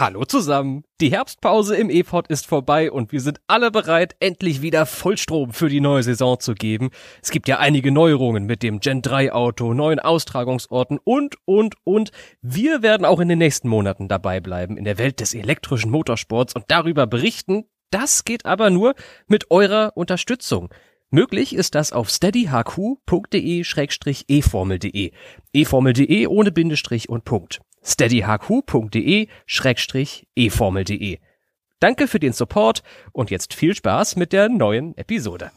Hallo zusammen. Die Herbstpause im E-Pod ist vorbei und wir sind alle bereit, endlich wieder Vollstrom für die neue Saison zu geben. Es gibt ja einige Neuerungen mit dem Gen 3 Auto, neuen Austragungsorten und, und, und. Wir werden auch in den nächsten Monaten dabei bleiben in der Welt des elektrischen Motorsports und darüber berichten. Das geht aber nur mit eurer Unterstützung. Möglich ist das auf steadyhq.de-eformel.de. eformel.de ohne Bindestrich und Punkt steadyhq.de-eformel.de. Danke für den Support und jetzt viel Spaß mit der neuen Episode.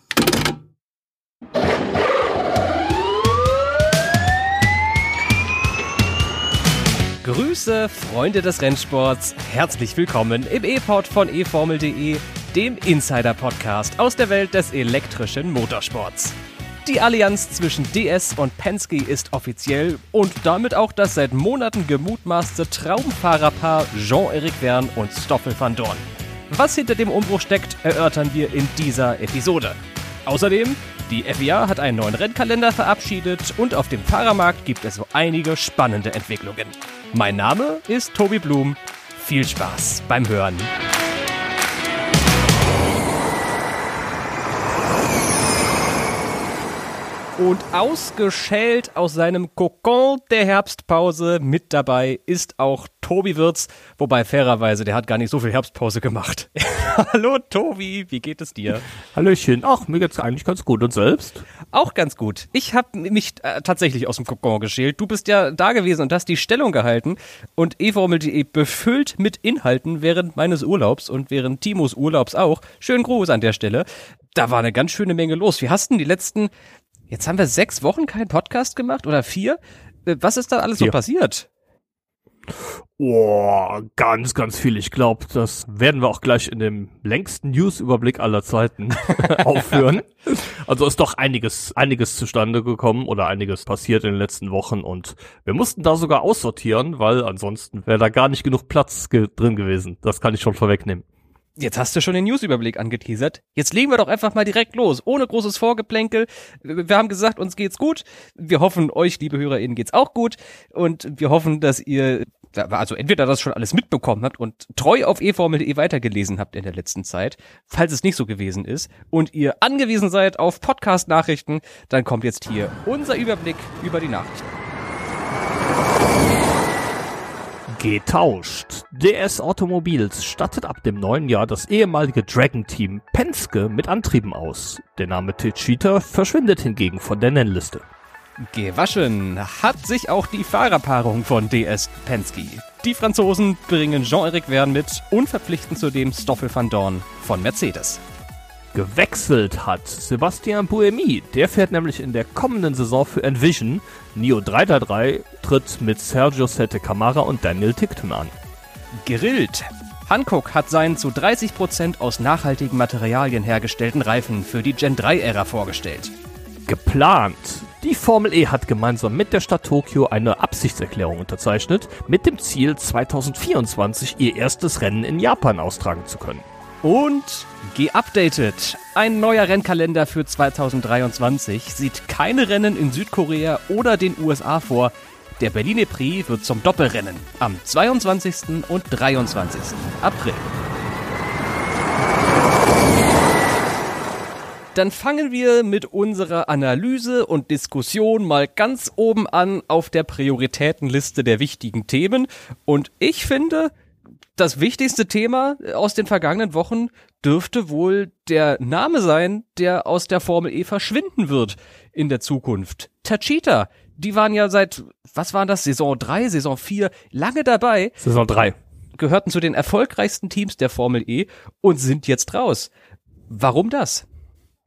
Grüße, Freunde des Rennsports. Herzlich willkommen im E-Pod von eformel.de, dem Insider-Podcast aus der Welt des elektrischen Motorsports. Die Allianz zwischen DS und Penske ist offiziell und damit auch das seit Monaten gemutmaßte Traumfahrerpaar Jean-Eric Verne und Stoffel van Dorn. Was hinter dem Umbruch steckt, erörtern wir in dieser Episode. Außerdem, die FIA hat einen neuen Rennkalender verabschiedet und auf dem Fahrermarkt gibt es so einige spannende Entwicklungen. Mein Name ist Tobi Blum. Viel Spaß beim Hören. Und ausgeschält aus seinem Kokon der Herbstpause mit dabei ist auch Tobi Wirz, wobei fairerweise, der hat gar nicht so viel Herbstpause gemacht. Hallo Tobi, wie geht es dir? Hallöchen, ach, mir geht's eigentlich ganz gut und selbst? Auch ganz gut. Ich habe mich äh, tatsächlich aus dem Kokon geschält. Du bist ja da gewesen und hast die Stellung gehalten und eformel.de befüllt mit Inhalten während meines Urlaubs und während Timos Urlaubs auch. Schönen Gruß an der Stelle. Da war eine ganz schöne Menge los. Wie hast denn die letzten Jetzt haben wir sechs Wochen keinen Podcast gemacht oder vier. Äh, was ist da alles vier. so passiert? Oh, ganz, ganz viel. Ich glaube, das werden wir auch gleich in dem längsten News-Überblick aller Zeiten aufführen. Also ist doch einiges, einiges zustande gekommen oder einiges passiert in den letzten Wochen und wir mussten da sogar aussortieren, weil ansonsten wäre da gar nicht genug Platz ge drin gewesen. Das kann ich schon vorwegnehmen. Jetzt hast du schon den Newsüberblick angeteasert. Jetzt legen wir doch einfach mal direkt los, ohne großes Vorgeplänkel. Wir haben gesagt, uns geht's gut. Wir hoffen, euch, liebe HörerInnen, geht's auch gut. Und wir hoffen, dass ihr, also entweder das schon alles mitbekommen habt und treu auf eformel.de weitergelesen habt in der letzten Zeit. Falls es nicht so gewesen ist und ihr angewiesen seid auf Podcast-Nachrichten, dann kommt jetzt hier unser Überblick über die Nachrichten. Getauscht. DS Automobils stattet ab dem neuen Jahr das ehemalige Dragon-Team Penske mit Antrieben aus. Der Name Techeetah verschwindet hingegen von der Nennliste. Gewaschen hat sich auch die Fahrerpaarung von DS Penske. Die Franzosen bringen Jean-Eric Verne mit und verpflichten zudem Stoffel van Dorn von Mercedes gewechselt hat. Sebastian Buemi, der fährt nämlich in der kommenden Saison für Envision. Nio 333 tritt mit Sergio Sette Camara und Daniel Tickton an. Grillt. Hankook hat seinen zu 30% aus nachhaltigen Materialien hergestellten Reifen für die Gen 3-Ära vorgestellt. Geplant. Die Formel E hat gemeinsam mit der Stadt Tokio eine Absichtserklärung unterzeichnet, mit dem Ziel, 2024 ihr erstes Rennen in Japan austragen zu können. Und geupdatet. Ein neuer Rennkalender für 2023 sieht keine Rennen in Südkorea oder den USA vor. Der Berliner Prix wird zum Doppelrennen am 22. und 23. April. Dann fangen wir mit unserer Analyse und Diskussion mal ganz oben an auf der Prioritätenliste der wichtigen Themen. Und ich finde, das wichtigste Thema aus den vergangenen Wochen dürfte wohl der Name sein, der aus der Formel E verschwinden wird in der Zukunft. Tachita. Die waren ja seit, was waren das, Saison 3, Saison 4, lange dabei. Saison 3. Gehörten zu den erfolgreichsten Teams der Formel E und sind jetzt raus. Warum das?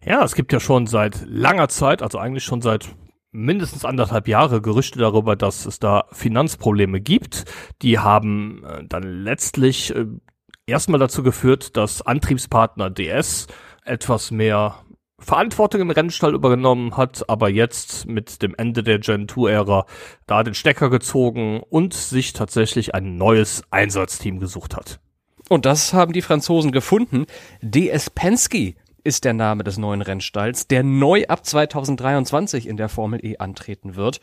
Ja, es gibt ja schon seit langer Zeit, also eigentlich schon seit mindestens anderthalb Jahre Gerüchte darüber, dass es da Finanzprobleme gibt. Die haben äh, dann letztlich äh, erstmal dazu geführt, dass Antriebspartner DS etwas mehr Verantwortung im Rennstall übernommen hat, aber jetzt mit dem Ende der Gen 2-Ära da den Stecker gezogen und sich tatsächlich ein neues Einsatzteam gesucht hat. Und das haben die Franzosen gefunden. DS Penske ist der Name des neuen Rennstalls, der neu ab 2023 in der Formel E antreten wird.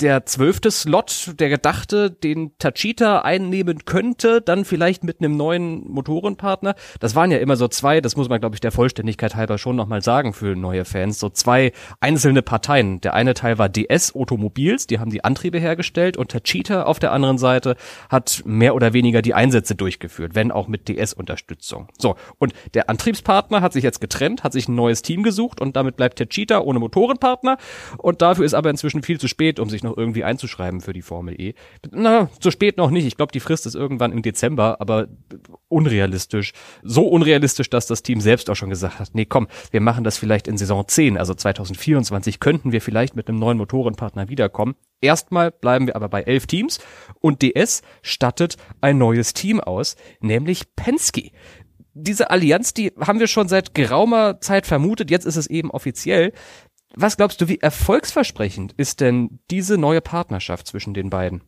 Der zwölfte Slot, der gedachte, den Tachita einnehmen könnte, dann vielleicht mit einem neuen Motorenpartner. Das waren ja immer so zwei, das muss man, glaube ich, der Vollständigkeit halber schon nochmal sagen für neue Fans, so zwei einzelne Parteien. Der eine Teil war DS Automobils, die haben die Antriebe hergestellt und Tachita auf der anderen Seite hat mehr oder weniger die Einsätze durchgeführt, wenn auch mit DS-Unterstützung. So, und der Antriebspartner hat sich jetzt getrennt, hat sich ein neues Team gesucht und damit bleibt Tachita ohne Motorenpartner und dafür ist aber inzwischen viel zu spät, um sich noch irgendwie einzuschreiben für die Formel E. Na, zu spät noch nicht. Ich glaube, die Frist ist irgendwann im Dezember, aber unrealistisch. So unrealistisch, dass das Team selbst auch schon gesagt hat, nee, komm, wir machen das vielleicht in Saison 10, also 2024 könnten wir vielleicht mit einem neuen Motorenpartner wiederkommen. Erstmal bleiben wir aber bei elf Teams und DS stattet ein neues Team aus, nämlich Penske diese Allianz, die haben wir schon seit geraumer Zeit vermutet, jetzt ist es eben offiziell. Was glaubst du, wie erfolgsversprechend ist denn diese neue Partnerschaft zwischen den beiden?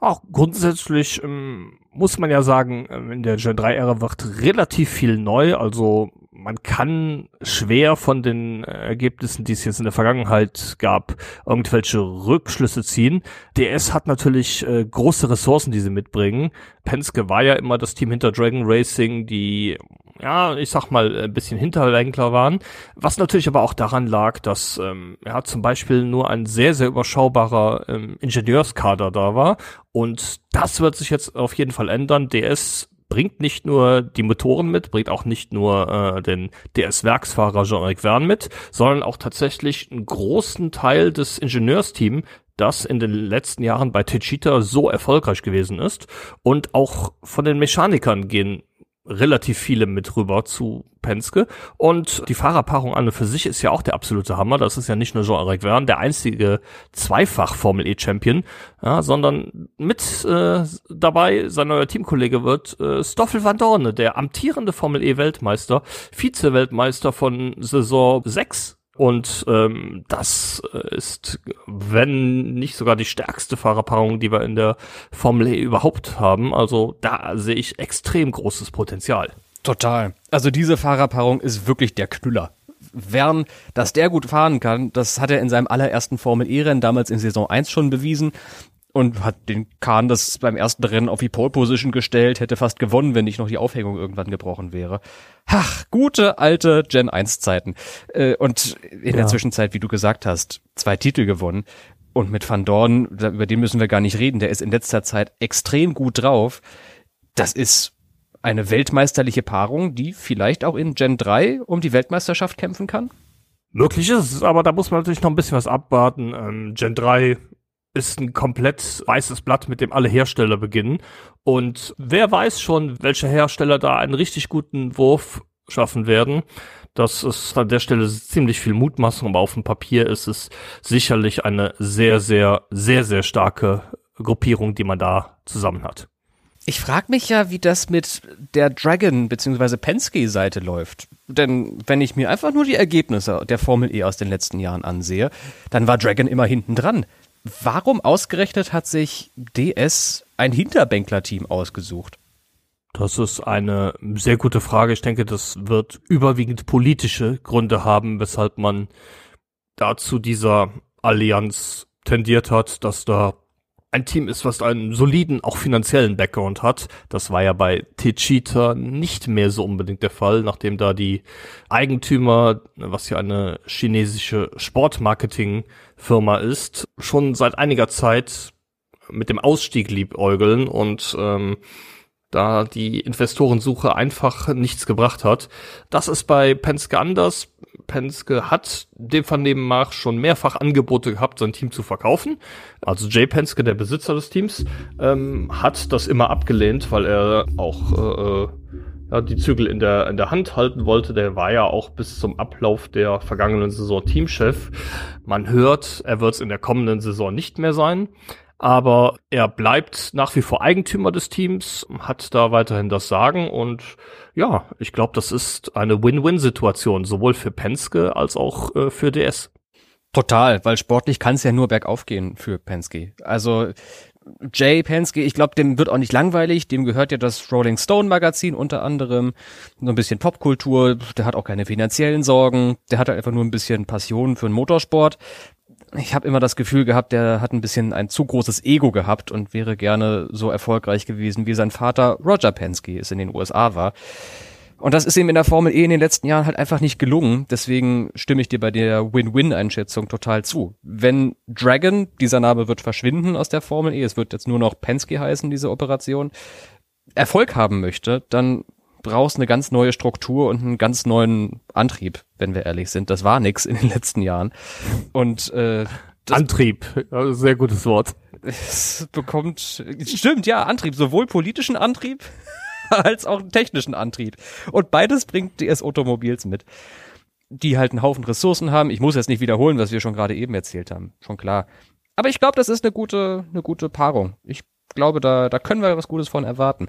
Auch grundsätzlich ähm, muss man ja sagen, ähm, in der Gen 3-Ära wird relativ viel neu. Also man kann schwer von den Ergebnissen, die es jetzt in der Vergangenheit gab, irgendwelche Rückschlüsse ziehen. DS hat natürlich äh, große Ressourcen, die sie mitbringen. Penske war ja immer das Team hinter Dragon Racing, die ja, ich sag mal, ein bisschen Hinterlenkler waren. Was natürlich aber auch daran lag, dass ähm, ja zum Beispiel nur ein sehr, sehr überschaubarer ähm, Ingenieurskader da war. Und das wird sich jetzt auf jeden Fall ändern. DS bringt nicht nur die Motoren mit, bringt auch nicht nur äh, den DS-Werksfahrer Jean-Eric Verne mit, sondern auch tatsächlich einen großen Teil des Ingenieursteams, das in den letzten Jahren bei Techita so erfolgreich gewesen ist. Und auch von den Mechanikern gehen relativ viele mit rüber zu Penske. Und die Fahrerpaarung an und für sich ist ja auch der absolute Hammer. Das ist ja nicht nur Jean-Eric Verne, der einzige zweifach Formel E-Champion, ja, sondern mit äh, dabei sein neuer Teamkollege wird äh, Stoffel van Dorne, der amtierende Formel E-Weltmeister, Vize-Weltmeister von Saison 6 und ähm, das äh, ist, wenn nicht sogar die stärkste Fahrerpaarung, die wir in der Formel E überhaupt haben. Also da sehe ich extrem großes Potenzial. Total. Also diese Fahrerpaarung ist wirklich der Knüller. Wern, dass der gut fahren kann, das hat er in seinem allerersten Formel E-Rennen damals in Saison 1 schon bewiesen und hat den Kahn das beim ersten Rennen auf die Pole Position gestellt, hätte fast gewonnen, wenn nicht noch die Aufhängung irgendwann gebrochen wäre. Ach, gute alte Gen 1 Zeiten. Äh, und in ja. der Zwischenzeit, wie du gesagt hast, zwei Titel gewonnen. Und mit Van Dorn, über den müssen wir gar nicht reden, der ist in letzter Zeit extrem gut drauf. Das ist eine weltmeisterliche Paarung, die vielleicht auch in Gen 3 um die Weltmeisterschaft kämpfen kann? Möglich ist es, aber da muss man natürlich noch ein bisschen was abwarten. Ähm, Gen 3 ist ein komplett weißes Blatt, mit dem alle Hersteller beginnen. Und wer weiß schon, welche Hersteller da einen richtig guten Wurf schaffen werden. Das ist an der Stelle ziemlich viel Mutmaßung, aber auf dem Papier ist es sicherlich eine sehr, sehr, sehr, sehr starke Gruppierung, die man da zusammen hat. Ich frage mich ja, wie das mit der Dragon bzw. Penske-Seite läuft. Denn wenn ich mir einfach nur die Ergebnisse der Formel E aus den letzten Jahren ansehe, dann war Dragon immer hinten dran. Warum ausgerechnet hat sich DS ein Hinterbänkler-Team ausgesucht? Das ist eine sehr gute Frage. Ich denke, das wird überwiegend politische Gründe haben, weshalb man dazu dieser Allianz tendiert hat, dass da ein Team ist, was einen soliden, auch finanziellen Background hat. Das war ja bei Techita nicht mehr so unbedingt der Fall, nachdem da die Eigentümer, was ja eine chinesische Sportmarketing-Firma ist, schon seit einiger Zeit mit dem Ausstieg liebäugeln und ähm, da die Investorensuche einfach nichts gebracht hat. Das ist bei Penske anders. Penske hat dem Vernehmen nach schon mehrfach Angebote gehabt, sein Team zu verkaufen. Also Jay Penske, der Besitzer des Teams, ähm, hat das immer abgelehnt, weil er auch äh, äh, ja, die Zügel in der, in der Hand halten wollte. Der war ja auch bis zum Ablauf der vergangenen Saison Teamchef. Man hört, er wird es in der kommenden Saison nicht mehr sein aber er bleibt nach wie vor Eigentümer des Teams, hat da weiterhin das Sagen und ja, ich glaube, das ist eine Win-Win-Situation, sowohl für Penske als auch äh, für DS. Total, weil sportlich kann es ja nur bergauf gehen für Penske. Also Jay Penske, ich glaube, dem wird auch nicht langweilig, dem gehört ja das Rolling Stone Magazin unter anderem, so ein bisschen Popkultur, der hat auch keine finanziellen Sorgen, der hat halt einfach nur ein bisschen Passion für den Motorsport ich habe immer das Gefühl gehabt, der hat ein bisschen ein zu großes Ego gehabt und wäre gerne so erfolgreich gewesen, wie sein Vater Roger Penske es in den USA war. Und das ist ihm in der Formel E in den letzten Jahren halt einfach nicht gelungen. Deswegen stimme ich dir bei der Win-Win-Einschätzung total zu. Wenn Dragon, dieser Name wird verschwinden aus der Formel E, es wird jetzt nur noch Penske heißen, diese Operation, Erfolg haben möchte, dann brauchst eine ganz neue Struktur und einen ganz neuen Antrieb, wenn wir ehrlich sind. Das war nix in den letzten Jahren. Und äh, Antrieb, sehr gutes Wort. Es bekommt, stimmt, ja, Antrieb, sowohl politischen Antrieb als auch technischen Antrieb. Und beides bringt DS Automobils mit, die halt einen Haufen Ressourcen haben. Ich muss jetzt nicht wiederholen, was wir schon gerade eben erzählt haben, schon klar. Aber ich glaube, das ist eine gute, eine gute Paarung. Ich glaube, da, da können wir was Gutes von erwarten.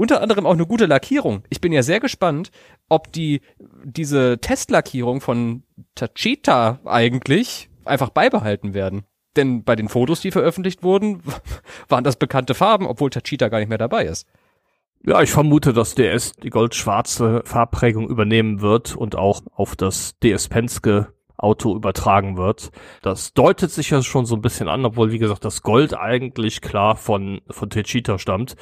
Unter anderem auch eine gute Lackierung. Ich bin ja sehr gespannt, ob die diese Testlackierung von Tachita eigentlich einfach beibehalten werden. Denn bei den Fotos, die veröffentlicht wurden, waren das bekannte Farben, obwohl Tachita gar nicht mehr dabei ist. Ja, ich vermute, dass DS die goldschwarze Farbprägung übernehmen wird und auch auf das DS Penske Auto übertragen wird. Das deutet sich ja schon so ein bisschen an, obwohl, wie gesagt, das Gold eigentlich klar von, von Techita stammt,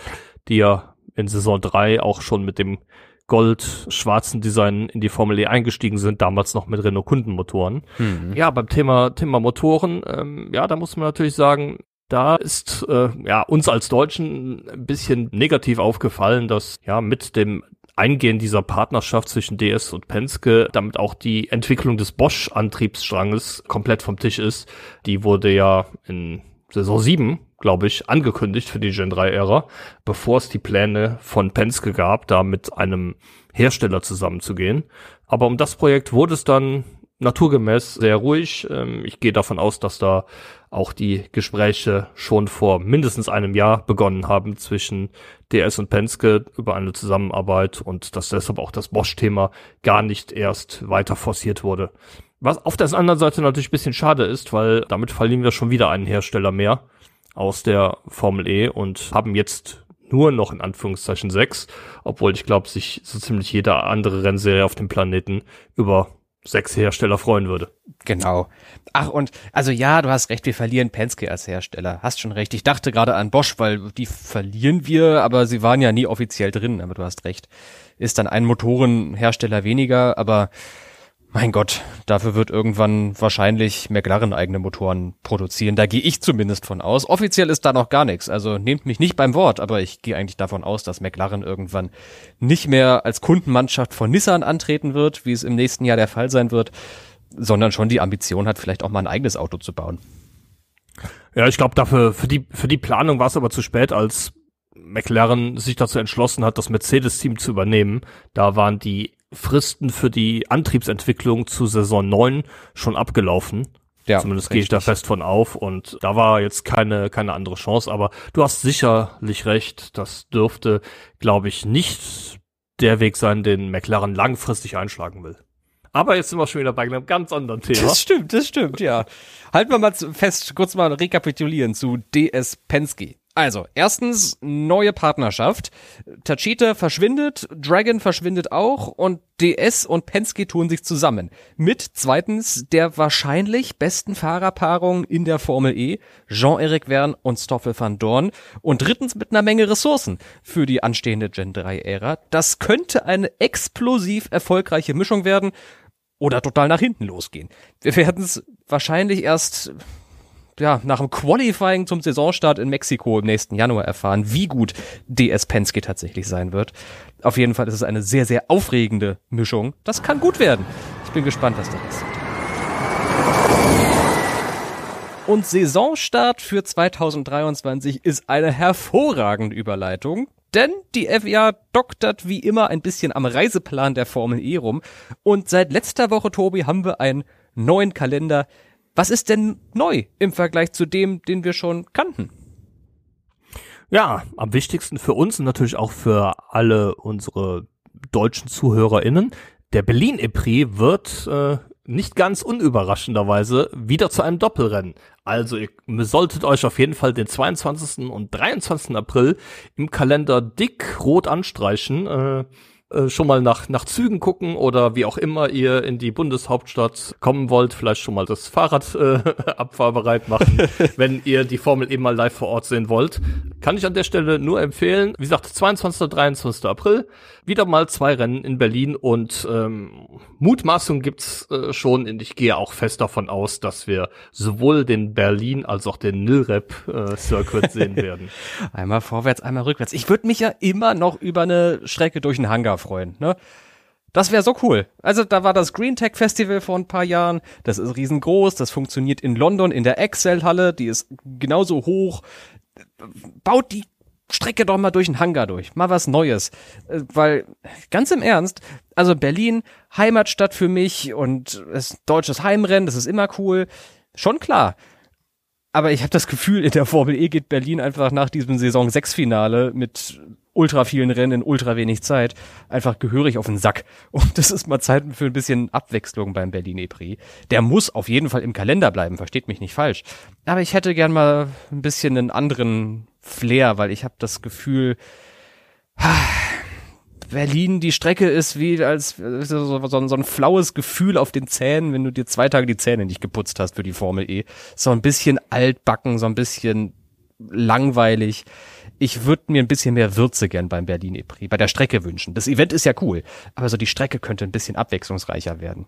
die ja in Saison 3 auch schon mit dem gold-schwarzen Design in die Formel E eingestiegen sind, damals noch mit Renault-Kundenmotoren. Mhm. Ja, beim Thema, Thema Motoren, ähm, ja, da muss man natürlich sagen, da ist äh, ja uns als Deutschen ein bisschen negativ aufgefallen, dass ja mit dem Eingehen dieser Partnerschaft zwischen DS und Penske damit auch die Entwicklung des Bosch-Antriebsstranges komplett vom Tisch ist. Die wurde ja in Saison 7, glaube ich, angekündigt für die Gen 3-Ära, bevor es die Pläne von Penske gab, da mit einem Hersteller zusammenzugehen. Aber um das Projekt wurde es dann naturgemäß sehr ruhig. Ähm, ich gehe davon aus, dass da auch die Gespräche schon vor mindestens einem Jahr begonnen haben zwischen DS und Penske über eine Zusammenarbeit und dass deshalb auch das Bosch-Thema gar nicht erst weiter forciert wurde. Was auf der anderen Seite natürlich ein bisschen schade ist, weil damit verlieren wir schon wieder einen Hersteller mehr aus der Formel E und haben jetzt nur noch in Anführungszeichen sechs, obwohl ich glaube, sich so ziemlich jede andere Rennserie auf dem Planeten über sechs Hersteller freuen würde. Genau. Ach, und also ja, du hast recht, wir verlieren Penske als Hersteller. Hast schon recht. Ich dachte gerade an Bosch, weil die verlieren wir, aber sie waren ja nie offiziell drin, aber du hast recht. Ist dann ein Motorenhersteller weniger, aber mein Gott, dafür wird irgendwann wahrscheinlich McLaren eigene Motoren produzieren. Da gehe ich zumindest von aus. Offiziell ist da noch gar nichts. Also nehmt mich nicht beim Wort, aber ich gehe eigentlich davon aus, dass McLaren irgendwann nicht mehr als Kundenmannschaft von Nissan antreten wird, wie es im nächsten Jahr der Fall sein wird, sondern schon die Ambition hat, vielleicht auch mal ein eigenes Auto zu bauen. Ja, ich glaube, dafür für die für die Planung war es aber zu spät, als McLaren sich dazu entschlossen hat, das Mercedes-Team zu übernehmen. Da waren die Fristen für die Antriebsentwicklung zu Saison 9 schon abgelaufen. Ja, Zumindest gehe ich da fest von auf und da war jetzt keine, keine andere Chance, aber du hast sicherlich recht, das dürfte, glaube ich, nicht der Weg sein, den McLaren langfristig einschlagen will. Aber jetzt sind wir schon wieder bei einem ganz anderen Thema. Das stimmt, das stimmt, ja. Halten wir mal fest, kurz mal rekapitulieren zu DS Penske. Also, erstens, neue Partnerschaft. Tachita verschwindet, Dragon verschwindet auch und DS und Penske tun sich zusammen. Mit zweitens der wahrscheinlich besten Fahrerpaarung in der Formel E, Jean-Eric Verne und Stoffel van Dorn. Und drittens mit einer Menge Ressourcen für die anstehende Gen 3-Ära. Das könnte eine explosiv erfolgreiche Mischung werden oder total nach hinten losgehen. Wir werden es wahrscheinlich erst ja, nach dem Qualifying zum Saisonstart in Mexiko im nächsten Januar erfahren, wie gut DS Penske tatsächlich sein wird. Auf jeden Fall ist es eine sehr, sehr aufregende Mischung. Das kann gut werden. Ich bin gespannt, was das ist. Und Saisonstart für 2023 ist eine hervorragende Überleitung, denn die FIA doktert wie immer ein bisschen am Reiseplan der Formel E rum. Und seit letzter Woche, Tobi, haben wir einen neuen Kalender, was ist denn neu im Vergleich zu dem, den wir schon kannten? Ja, am wichtigsten für uns und natürlich auch für alle unsere deutschen ZuhörerInnen. Der Berlin Epris wird äh, nicht ganz unüberraschenderweise wieder zu einem Doppelrennen. Also ihr solltet euch auf jeden Fall den 22. und 23. April im Kalender dick rot anstreichen. Äh, äh, schon mal nach, nach Zügen gucken oder wie auch immer ihr in die Bundeshauptstadt kommen wollt, vielleicht schon mal das Fahrrad äh, abfahrbereit machen, wenn ihr die Formel eben mal live vor Ort sehen wollt. Kann ich an der Stelle nur empfehlen. Wie gesagt, 22. 23. April, wieder mal zwei Rennen in Berlin und ähm, Mutmaßung gibt's äh, schon und ich gehe auch fest davon aus, dass wir sowohl den Berlin als auch den Nilrep äh, Circuit sehen werden. einmal vorwärts, einmal rückwärts. Ich würde mich ja immer noch über eine Strecke durch den Hangar freuen, ne? Das wäre so cool. Also da war das Green Tech Festival vor ein paar Jahren. Das ist riesengroß. Das funktioniert in London in der Excel Halle. Die ist genauso hoch. Baut die Strecke doch mal durch den Hangar durch. Mal was Neues. Äh, weil, ganz im Ernst, also Berlin, Heimatstadt für mich und es deutsches Heimrennen, das ist immer cool. Schon klar. Aber ich habe das Gefühl, in der Formel E geht Berlin einfach nach diesem Saison 6 Finale mit ultra vielen Rennen in ultra wenig Zeit einfach gehörig auf den Sack. Und das ist mal Zeit für ein bisschen Abwechslung beim Berlin E-Prix. Der muss auf jeden Fall im Kalender bleiben, versteht mich nicht falsch. Aber ich hätte gern mal ein bisschen einen anderen Flair, weil ich habe das Gefühl, Berlin, die Strecke ist wie als so, so, so, ein flaues Gefühl auf den Zähnen, wenn du dir zwei Tage die Zähne nicht geputzt hast für die Formel E. So ein bisschen altbacken, so ein bisschen langweilig ich würde mir ein bisschen mehr Würze gern beim Berlin E-Prix, bei der Strecke wünschen. Das Event ist ja cool, aber so die Strecke könnte ein bisschen abwechslungsreicher werden.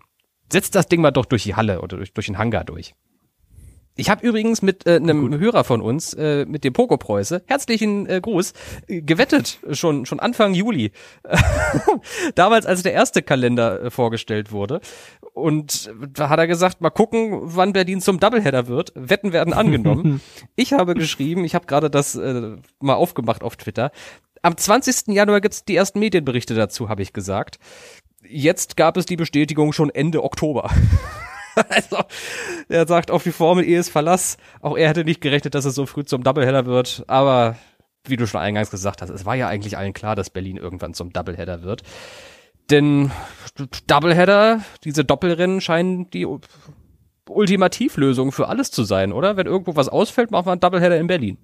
Setzt das Ding mal doch durch die Halle oder durch, durch den Hangar durch. Ich habe übrigens mit äh, einem Hörer von uns, äh, mit dem Pogo Preuße, herzlichen äh, Gruß, äh, gewettet, schon, schon Anfang Juli. Damals, als der erste Kalender äh, vorgestellt wurde. Und da hat er gesagt, mal gucken, wann Berlin zum Doubleheader wird. Wetten werden angenommen. ich habe geschrieben, ich habe gerade das äh, mal aufgemacht auf Twitter. Am 20. Januar gibt's die ersten Medienberichte dazu, habe ich gesagt. Jetzt gab es die Bestätigung schon Ende Oktober. also, er sagt, auf die Formel E ist Verlass. Auch er hätte nicht gerechnet, dass es so früh zum Doubleheader wird. Aber wie du schon eingangs gesagt hast, es war ja eigentlich allen klar, dass Berlin irgendwann zum Doubleheader wird. Denn Doubleheader, diese Doppelrennen scheinen die Ultimativlösung für alles zu sein, oder? Wenn irgendwo was ausfällt, machen wir einen Doubleheader in Berlin.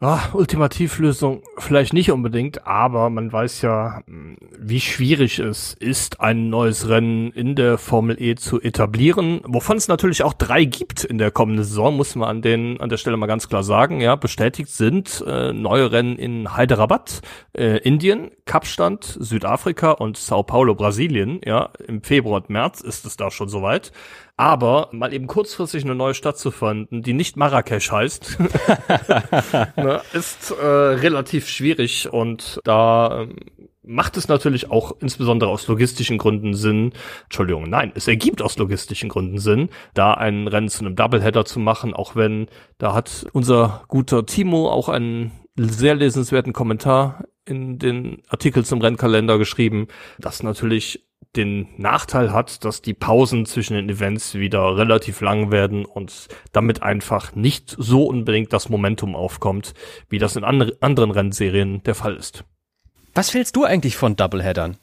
Ah, Ultimativlösung vielleicht nicht unbedingt, aber man weiß ja, wie schwierig es ist, ein neues Rennen in der Formel E zu etablieren, wovon es natürlich auch drei gibt in der kommenden Saison, muss man an, den, an der Stelle mal ganz klar sagen. Ja, bestätigt sind äh, neue Rennen in Hyderabad, äh, Indien, Kapstadt, Südafrika und Sao Paulo, Brasilien. Ja, im Februar und März ist es da schon soweit. Aber mal eben kurzfristig eine neue Stadt zu finden, die nicht Marrakesch heißt, ne, ist äh, relativ schwierig. Und da ähm, macht es natürlich auch insbesondere aus logistischen Gründen Sinn, Entschuldigung, nein, es ergibt aus logistischen Gründen Sinn, da ein Rennen zu einem Doubleheader zu machen, auch wenn da hat unser guter Timo auch einen sehr lesenswerten Kommentar in den Artikel zum Rennkalender geschrieben, dass natürlich den Nachteil hat, dass die Pausen zwischen den Events wieder relativ lang werden und damit einfach nicht so unbedingt das Momentum aufkommt, wie das in andre, anderen Rennserien der Fall ist. Was fällst du eigentlich von Doubleheadern?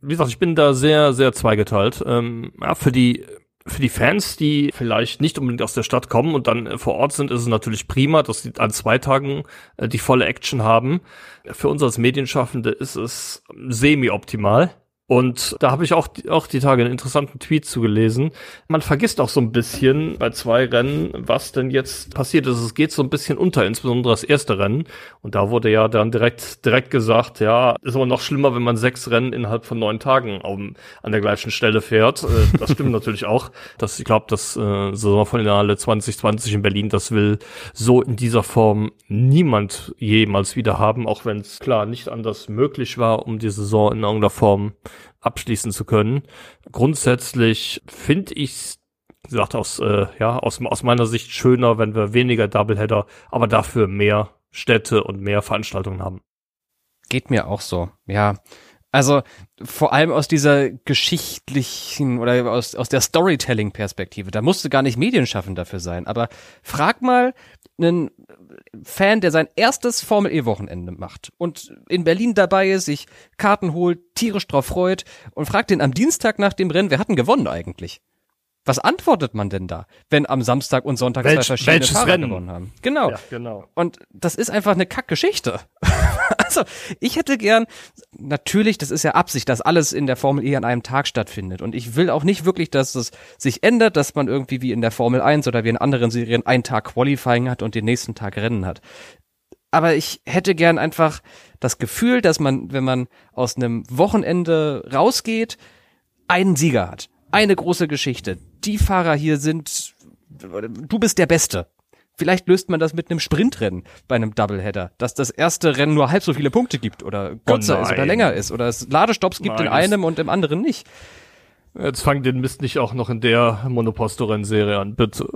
Wie gesagt, ich bin da sehr, sehr zweigeteilt. Ähm, ja, für die für die Fans, die vielleicht nicht unbedingt aus der Stadt kommen und dann vor Ort sind, ist es natürlich prima, dass sie an zwei Tagen äh, die volle Action haben. Für uns als Medienschaffende ist es semi-optimal und da habe ich auch, auch die Tage einen interessanten Tweet zugelesen. Man vergisst auch so ein bisschen bei zwei Rennen, was denn jetzt passiert ist. Es geht so ein bisschen unter, insbesondere das erste Rennen. Und da wurde ja dann direkt, direkt gesagt, ja, ist aber noch schlimmer, wenn man sechs Rennen innerhalb von neun Tagen um, an der gleichen Stelle fährt. Äh, das stimmt natürlich auch. Das, ich glaube, das äh, Saisonfinale 2020 in Berlin, das will so in dieser Form niemand jemals wieder haben, auch wenn es klar nicht anders möglich war, um die Saison in irgendeiner Form abschließen zu können. Grundsätzlich finde ich wie gesagt, aus, äh, ja, aus, aus meiner Sicht schöner, wenn wir weniger Doubleheader, aber dafür mehr Städte und mehr Veranstaltungen haben. Geht mir auch so, ja. Also vor allem aus dieser geschichtlichen oder aus, aus der Storytelling-Perspektive. Da musst du gar nicht Medienschaffen dafür sein. Aber frag mal einen Fan, der sein erstes Formel E-Wochenende macht und in Berlin dabei ist, sich Karten holt, tierisch drauf freut und fragt den am Dienstag nach dem Rennen, wer hat denn gewonnen eigentlich? Was antwortet man denn da, wenn am Samstag und Sonntag Welch, zwei verschiedene Fahrer Rennen? gewonnen haben? Genau. Ja, genau. Und das ist einfach eine Kackgeschichte. Also, ich hätte gern, natürlich, das ist ja Absicht, dass alles in der Formel E an einem Tag stattfindet. Und ich will auch nicht wirklich, dass es sich ändert, dass man irgendwie wie in der Formel 1 oder wie in anderen Serien einen Tag Qualifying hat und den nächsten Tag Rennen hat. Aber ich hätte gern einfach das Gefühl, dass man, wenn man aus einem Wochenende rausgeht, einen Sieger hat. Eine große Geschichte. Die Fahrer hier sind, du bist der Beste. Vielleicht löst man das mit einem Sprintrennen bei einem Doubleheader, dass das erste Rennen nur halb so viele Punkte gibt oder kürzer oh ist oder länger ist oder es Ladestopps gibt nein, in einem und im anderen nicht. Jetzt fang den Mist nicht auch noch in der Monoposto-Rennserie an, bitte.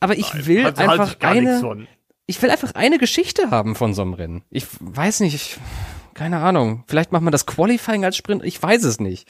Aber ich nein, will halt, einfach halt eine, ich will einfach eine Geschichte haben von so einem Rennen. Ich weiß nicht, ich, keine Ahnung. Vielleicht macht man das Qualifying als Sprint, ich weiß es nicht.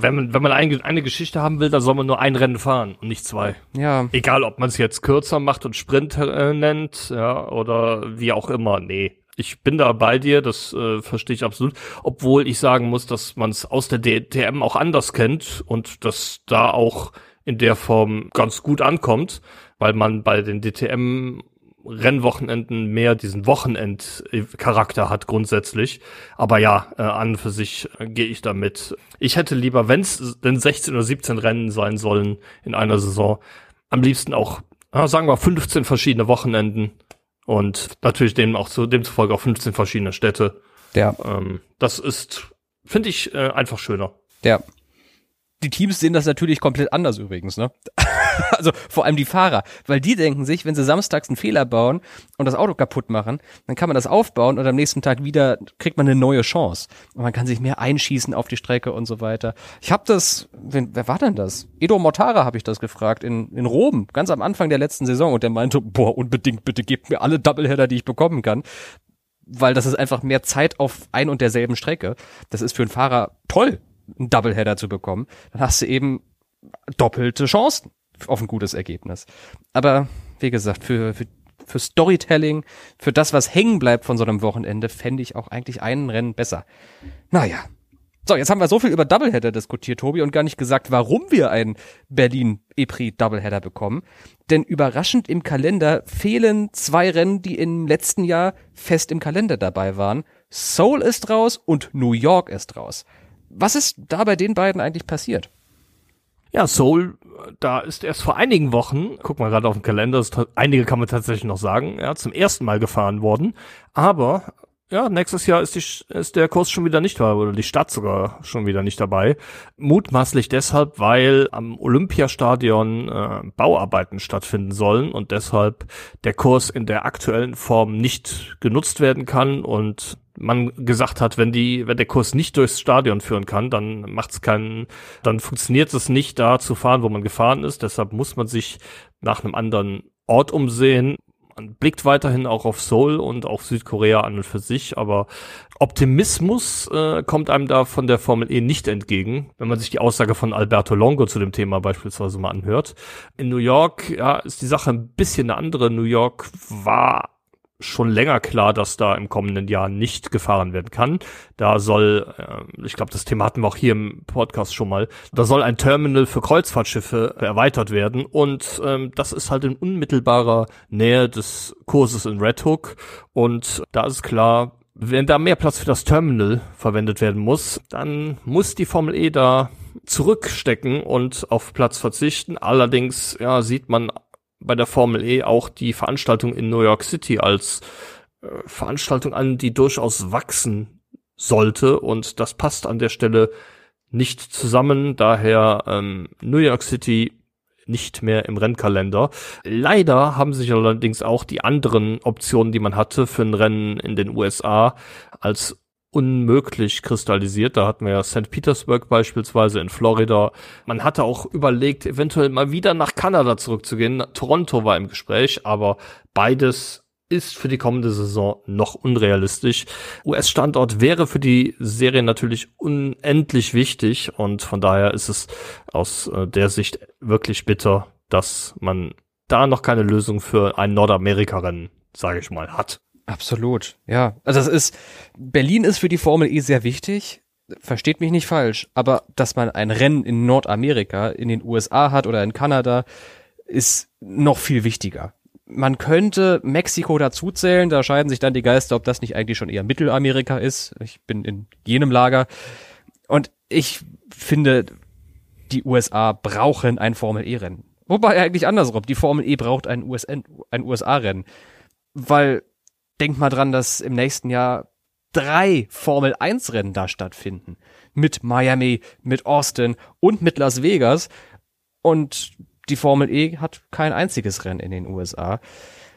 Wenn man, wenn man eine, eine Geschichte haben will, dann soll man nur ein Rennen fahren und nicht zwei. Ja. Egal, ob man es jetzt kürzer macht und Sprint äh, nennt, ja, oder wie auch immer. Nee. Ich bin da bei dir, das äh, verstehe ich absolut. Obwohl ich sagen muss, dass man es aus der DTM auch anders kennt und das da auch in der Form ganz gut ankommt, weil man bei den DTM Rennwochenenden mehr diesen Wochenend-Charakter hat grundsätzlich. Aber ja, äh, an und für sich äh, gehe ich damit. Ich hätte lieber, wenn es denn 16 oder 17 Rennen sein sollen in einer Saison, am liebsten auch, äh, sagen wir, 15 verschiedene Wochenenden und natürlich dem auch zu, demzufolge auch 15 verschiedene Städte. Ja. Ähm, das ist, finde ich, äh, einfach schöner. Ja, die Teams sehen das natürlich komplett anders übrigens, ne? also vor allem die Fahrer, weil die denken sich, wenn sie samstags einen Fehler bauen und das Auto kaputt machen, dann kann man das aufbauen und am nächsten Tag wieder kriegt man eine neue Chance und man kann sich mehr einschießen auf die Strecke und so weiter. Ich habe das, wen, wer war denn das? Edo Mortara habe ich das gefragt in in Rom, ganz am Anfang der letzten Saison und der meinte, boah, unbedingt bitte gebt mir alle Doubleheader, die ich bekommen kann weil das ist einfach mehr Zeit auf ein und derselben Strecke. Das ist für einen Fahrer toll, einen Doubleheader zu bekommen, dann hast du eben doppelte Chancen auf ein gutes Ergebnis. Aber wie gesagt, für, für, für Storytelling, für das, was hängen bleibt von so einem Wochenende, fände ich auch eigentlich einen Rennen besser. Naja. So, jetzt haben wir so viel über Doubleheader diskutiert, Tobi, und gar nicht gesagt, warum wir einen Berlin EPRI Doubleheader bekommen. Denn überraschend im Kalender fehlen zwei Rennen, die im letzten Jahr fest im Kalender dabei waren. Seoul ist raus und New York ist raus. Was ist da bei den beiden eigentlich passiert? Ja, Soul, da ist erst vor einigen Wochen, guck mal gerade auf den Kalender, ist, einige kann man tatsächlich noch sagen, ja, zum ersten Mal gefahren worden. Aber ja, nächstes Jahr ist, die, ist der Kurs schon wieder nicht dabei oder die Stadt sogar schon wieder nicht dabei. Mutmaßlich deshalb, weil am Olympiastadion äh, Bauarbeiten stattfinden sollen und deshalb der Kurs in der aktuellen Form nicht genutzt werden kann und man gesagt hat, wenn die, wenn der Kurs nicht durchs Stadion führen kann, dann macht es keinen, dann funktioniert es nicht da zu fahren, wo man gefahren ist. Deshalb muss man sich nach einem anderen Ort umsehen. Man blickt weiterhin auch auf Seoul und auf Südkorea an und für sich, aber Optimismus äh, kommt einem da von der Formel E nicht entgegen, wenn man sich die Aussage von Alberto Longo zu dem Thema beispielsweise mal anhört. In New York, ja, ist die Sache ein bisschen eine andere. New York war schon länger klar, dass da im kommenden Jahr nicht gefahren werden kann. Da soll, äh, ich glaube, das Thema hatten wir auch hier im Podcast schon mal, da soll ein Terminal für Kreuzfahrtschiffe erweitert werden und ähm, das ist halt in unmittelbarer Nähe des Kurses in Red Hook und da ist klar, wenn da mehr Platz für das Terminal verwendet werden muss, dann muss die Formel E da zurückstecken und auf Platz verzichten. Allerdings ja, sieht man bei der Formel E auch die Veranstaltung in New York City als äh, Veranstaltung an, die durchaus wachsen sollte und das passt an der Stelle nicht zusammen, daher ähm, New York City nicht mehr im Rennkalender. Leider haben sich allerdings auch die anderen Optionen, die man hatte für ein Rennen in den USA, als unmöglich kristallisiert. Da hatten wir ja St. Petersburg beispielsweise in Florida. Man hatte auch überlegt, eventuell mal wieder nach Kanada zurückzugehen. Toronto war im Gespräch, aber beides ist für die kommende Saison noch unrealistisch. US-Standort wäre für die Serie natürlich unendlich wichtig und von daher ist es aus äh, der Sicht wirklich bitter, dass man da noch keine Lösung für ein Nordamerika-Rennen, sage ich mal, hat. Absolut, ja. Also das ist, Berlin ist für die Formel E sehr wichtig. Versteht mich nicht falsch, aber dass man ein Rennen in Nordamerika, in den USA hat oder in Kanada, ist noch viel wichtiger. man könnte Mexiko dazuzählen, da scheiden sich dann die Geister, ob das nicht eigentlich schon eher Mittelamerika ist. Ich bin in jenem Lager. Und ich finde, die USA brauchen ein Formel-E-Rennen. Wobei eigentlich andersrum. Die Formel E braucht ein, ein USA-Rennen. Weil, denkt mal dran, dass im nächsten Jahr drei Formel 1 Rennen da stattfinden. Mit Miami, mit Austin und mit Las Vegas. Und die Formel E hat kein einziges Rennen in den USA.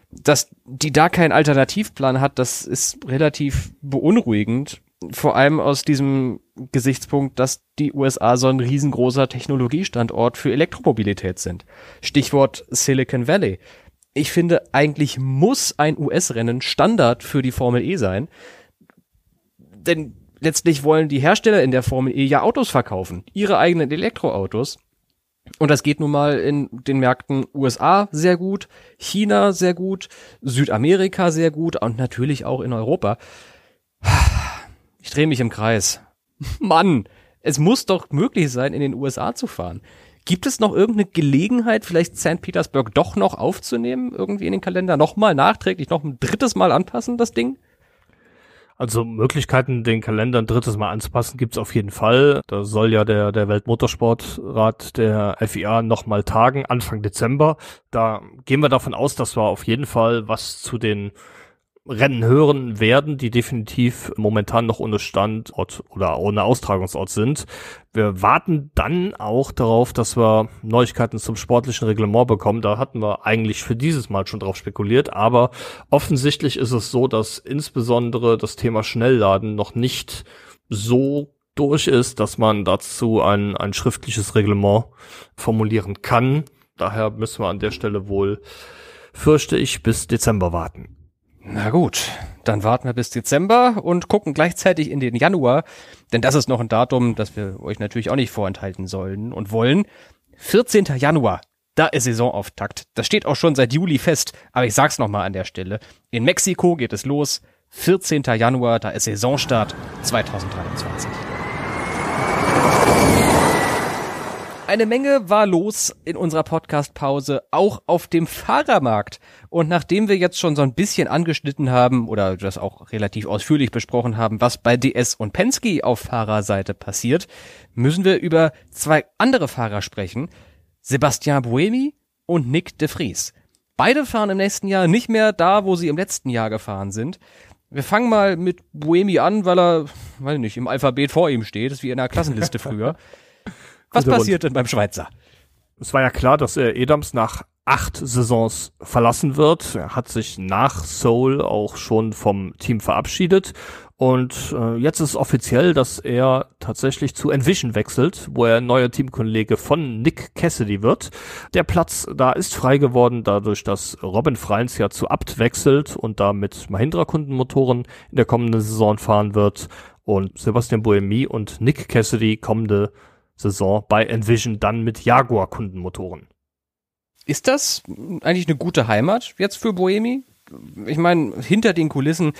Dass die da keinen Alternativplan hat, das ist relativ beunruhigend. Vor allem aus diesem Gesichtspunkt, dass die USA so ein riesengroßer Technologiestandort für Elektromobilität sind. Stichwort Silicon Valley. Ich finde, eigentlich muss ein US-Rennen Standard für die Formel E sein. Denn letztlich wollen die Hersteller in der Formel E ja Autos verkaufen. Ihre eigenen Elektroautos. Und das geht nun mal in den Märkten USA sehr gut, China sehr gut, Südamerika sehr gut und natürlich auch in Europa. Ich drehe mich im Kreis. Mann, es muss doch möglich sein, in den USA zu fahren. Gibt es noch irgendeine Gelegenheit, vielleicht St. Petersburg doch noch aufzunehmen, irgendwie in den Kalender nochmal nachträglich, noch ein drittes Mal anpassen, das Ding? Also Möglichkeiten, den Kalender ein drittes Mal anzupassen, gibt's auf jeden Fall. Da soll ja der, der Weltmotorsportrat der FIA nochmal tagen, Anfang Dezember. Da gehen wir davon aus, dass wir auf jeden Fall was zu den Rennen hören werden, die definitiv momentan noch ohne Standort oder ohne Austragungsort sind. Wir warten dann auch darauf, dass wir Neuigkeiten zum sportlichen Reglement bekommen. Da hatten wir eigentlich für dieses Mal schon drauf spekuliert, aber offensichtlich ist es so, dass insbesondere das Thema Schnellladen noch nicht so durch ist, dass man dazu ein, ein schriftliches Reglement formulieren kann. Daher müssen wir an der Stelle wohl, fürchte ich, bis Dezember warten. Na gut, dann warten wir bis Dezember und gucken gleichzeitig in den Januar, denn das ist noch ein Datum, das wir euch natürlich auch nicht vorenthalten sollen und wollen. 14. Januar, da ist Saisonauftakt. Das steht auch schon seit Juli fest, aber ich sag's nochmal an der Stelle. In Mexiko geht es los. 14. Januar, da ist Saisonstart 2023. Eine Menge war los in unserer Podcast-Pause, auch auf dem Fahrermarkt. Und nachdem wir jetzt schon so ein bisschen angeschnitten haben oder das auch relativ ausführlich besprochen haben, was bei DS und Penske auf Fahrerseite passiert, müssen wir über zwei andere Fahrer sprechen. Sebastian Buemi und Nick de Vries. Beide fahren im nächsten Jahr nicht mehr da, wo sie im letzten Jahr gefahren sind. Wir fangen mal mit Buemi an, weil er, weiß nicht, im Alphabet vor ihm steht, das ist wie in einer Klassenliste früher. Was passiert denn beim Schweizer? Es war ja klar, dass er Edams nach acht Saisons verlassen wird. Er hat sich nach Seoul auch schon vom Team verabschiedet. Und äh, jetzt ist offiziell, dass er tatsächlich zu Envision wechselt, wo er neuer Teamkollege von Nick Cassidy wird. Der Platz da ist frei geworden, dadurch, dass Robin Freins ja zu Abt wechselt und da mit Mahindra-Kundenmotoren in der kommenden Saison fahren wird. Und Sebastian Boemi und Nick Cassidy kommende Saison bei Envision dann mit Jaguar-Kundenmotoren. Ist das eigentlich eine gute Heimat jetzt für Boemi? Ich meine, hinter den Kulissen,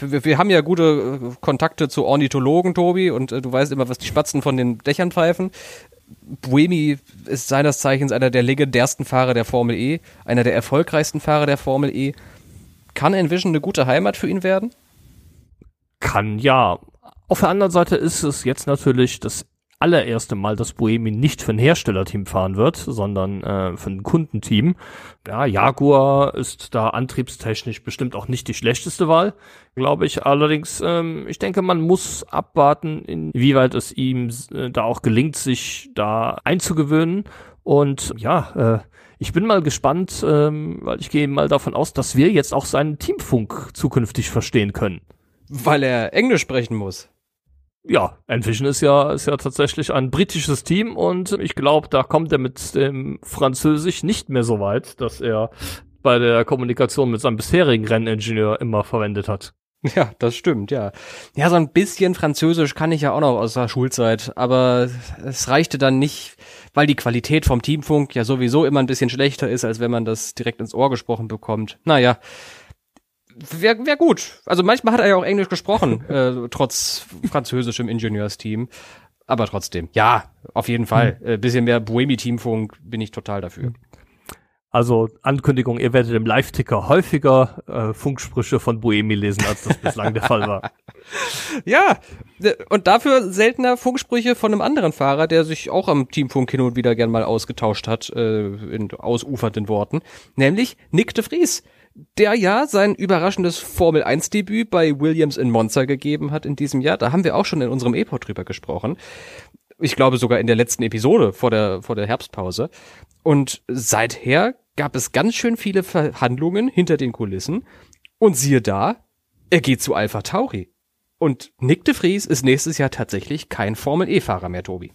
wir, wir, haben ja gute äh, Kontakte zu Ornithologen, Tobi, und äh, du weißt immer, was die Spatzen von den Dächern pfeifen. Buemi ist seines Zeichens einer der legendärsten Fahrer der Formel E, einer der erfolgreichsten Fahrer der Formel E. Kann Envision eine gute Heimat für ihn werden? Kann ja. Auf der anderen Seite ist es jetzt natürlich das allererste Mal, dass Boemi nicht für ein Herstellerteam fahren wird, sondern äh, für ein Kundenteam. Ja, Jaguar ist da antriebstechnisch bestimmt auch nicht die schlechteste Wahl, glaube ich. Allerdings, ähm, ich denke, man muss abwarten, inwieweit es ihm äh, da auch gelingt, sich da einzugewöhnen. Und ja, äh, ich bin mal gespannt, ähm, weil ich gehe mal davon aus, dass wir jetzt auch seinen Teamfunk zukünftig verstehen können. Weil er Englisch sprechen muss ja, Envision ist ja, ist ja tatsächlich ein britisches Team und ich glaube, da kommt er mit dem Französisch nicht mehr so weit, dass er bei der Kommunikation mit seinem bisherigen Renningenieur immer verwendet hat. Ja, das stimmt, ja. Ja, so ein bisschen Französisch kann ich ja auch noch aus der Schulzeit, aber es reichte dann nicht, weil die Qualität vom Teamfunk ja sowieso immer ein bisschen schlechter ist, als wenn man das direkt ins Ohr gesprochen bekommt. Naja, wäre wär gut. Also manchmal hat er ja auch Englisch gesprochen, äh, trotz französischem Ingenieursteam. Aber trotzdem, ja, auf jeden Fall. Hm. Äh, bisschen mehr Bohemi-Teamfunk bin ich total dafür. Also Ankündigung, ihr werdet im Live-Ticker häufiger äh, Funksprüche von Buemi lesen, als das bislang der Fall war. Ja, und dafür seltener Funksprüche von einem anderen Fahrer, der sich auch am Teamfunk hin und wieder gern mal ausgetauscht hat, äh, in ausufernden Worten, nämlich Nick de Vries, der ja sein überraschendes Formel 1 Debüt bei Williams in Monza gegeben hat in diesem Jahr. Da haben wir auch schon in unserem E-Pod drüber gesprochen. Ich glaube sogar in der letzten Episode vor der, vor der Herbstpause. Und seither gab es ganz schön viele Verhandlungen hinter den Kulissen. Und siehe da, er geht zu Alpha Tauri. Und Nick de Vries ist nächstes Jahr tatsächlich kein Formel-E-Fahrer mehr, Tobi.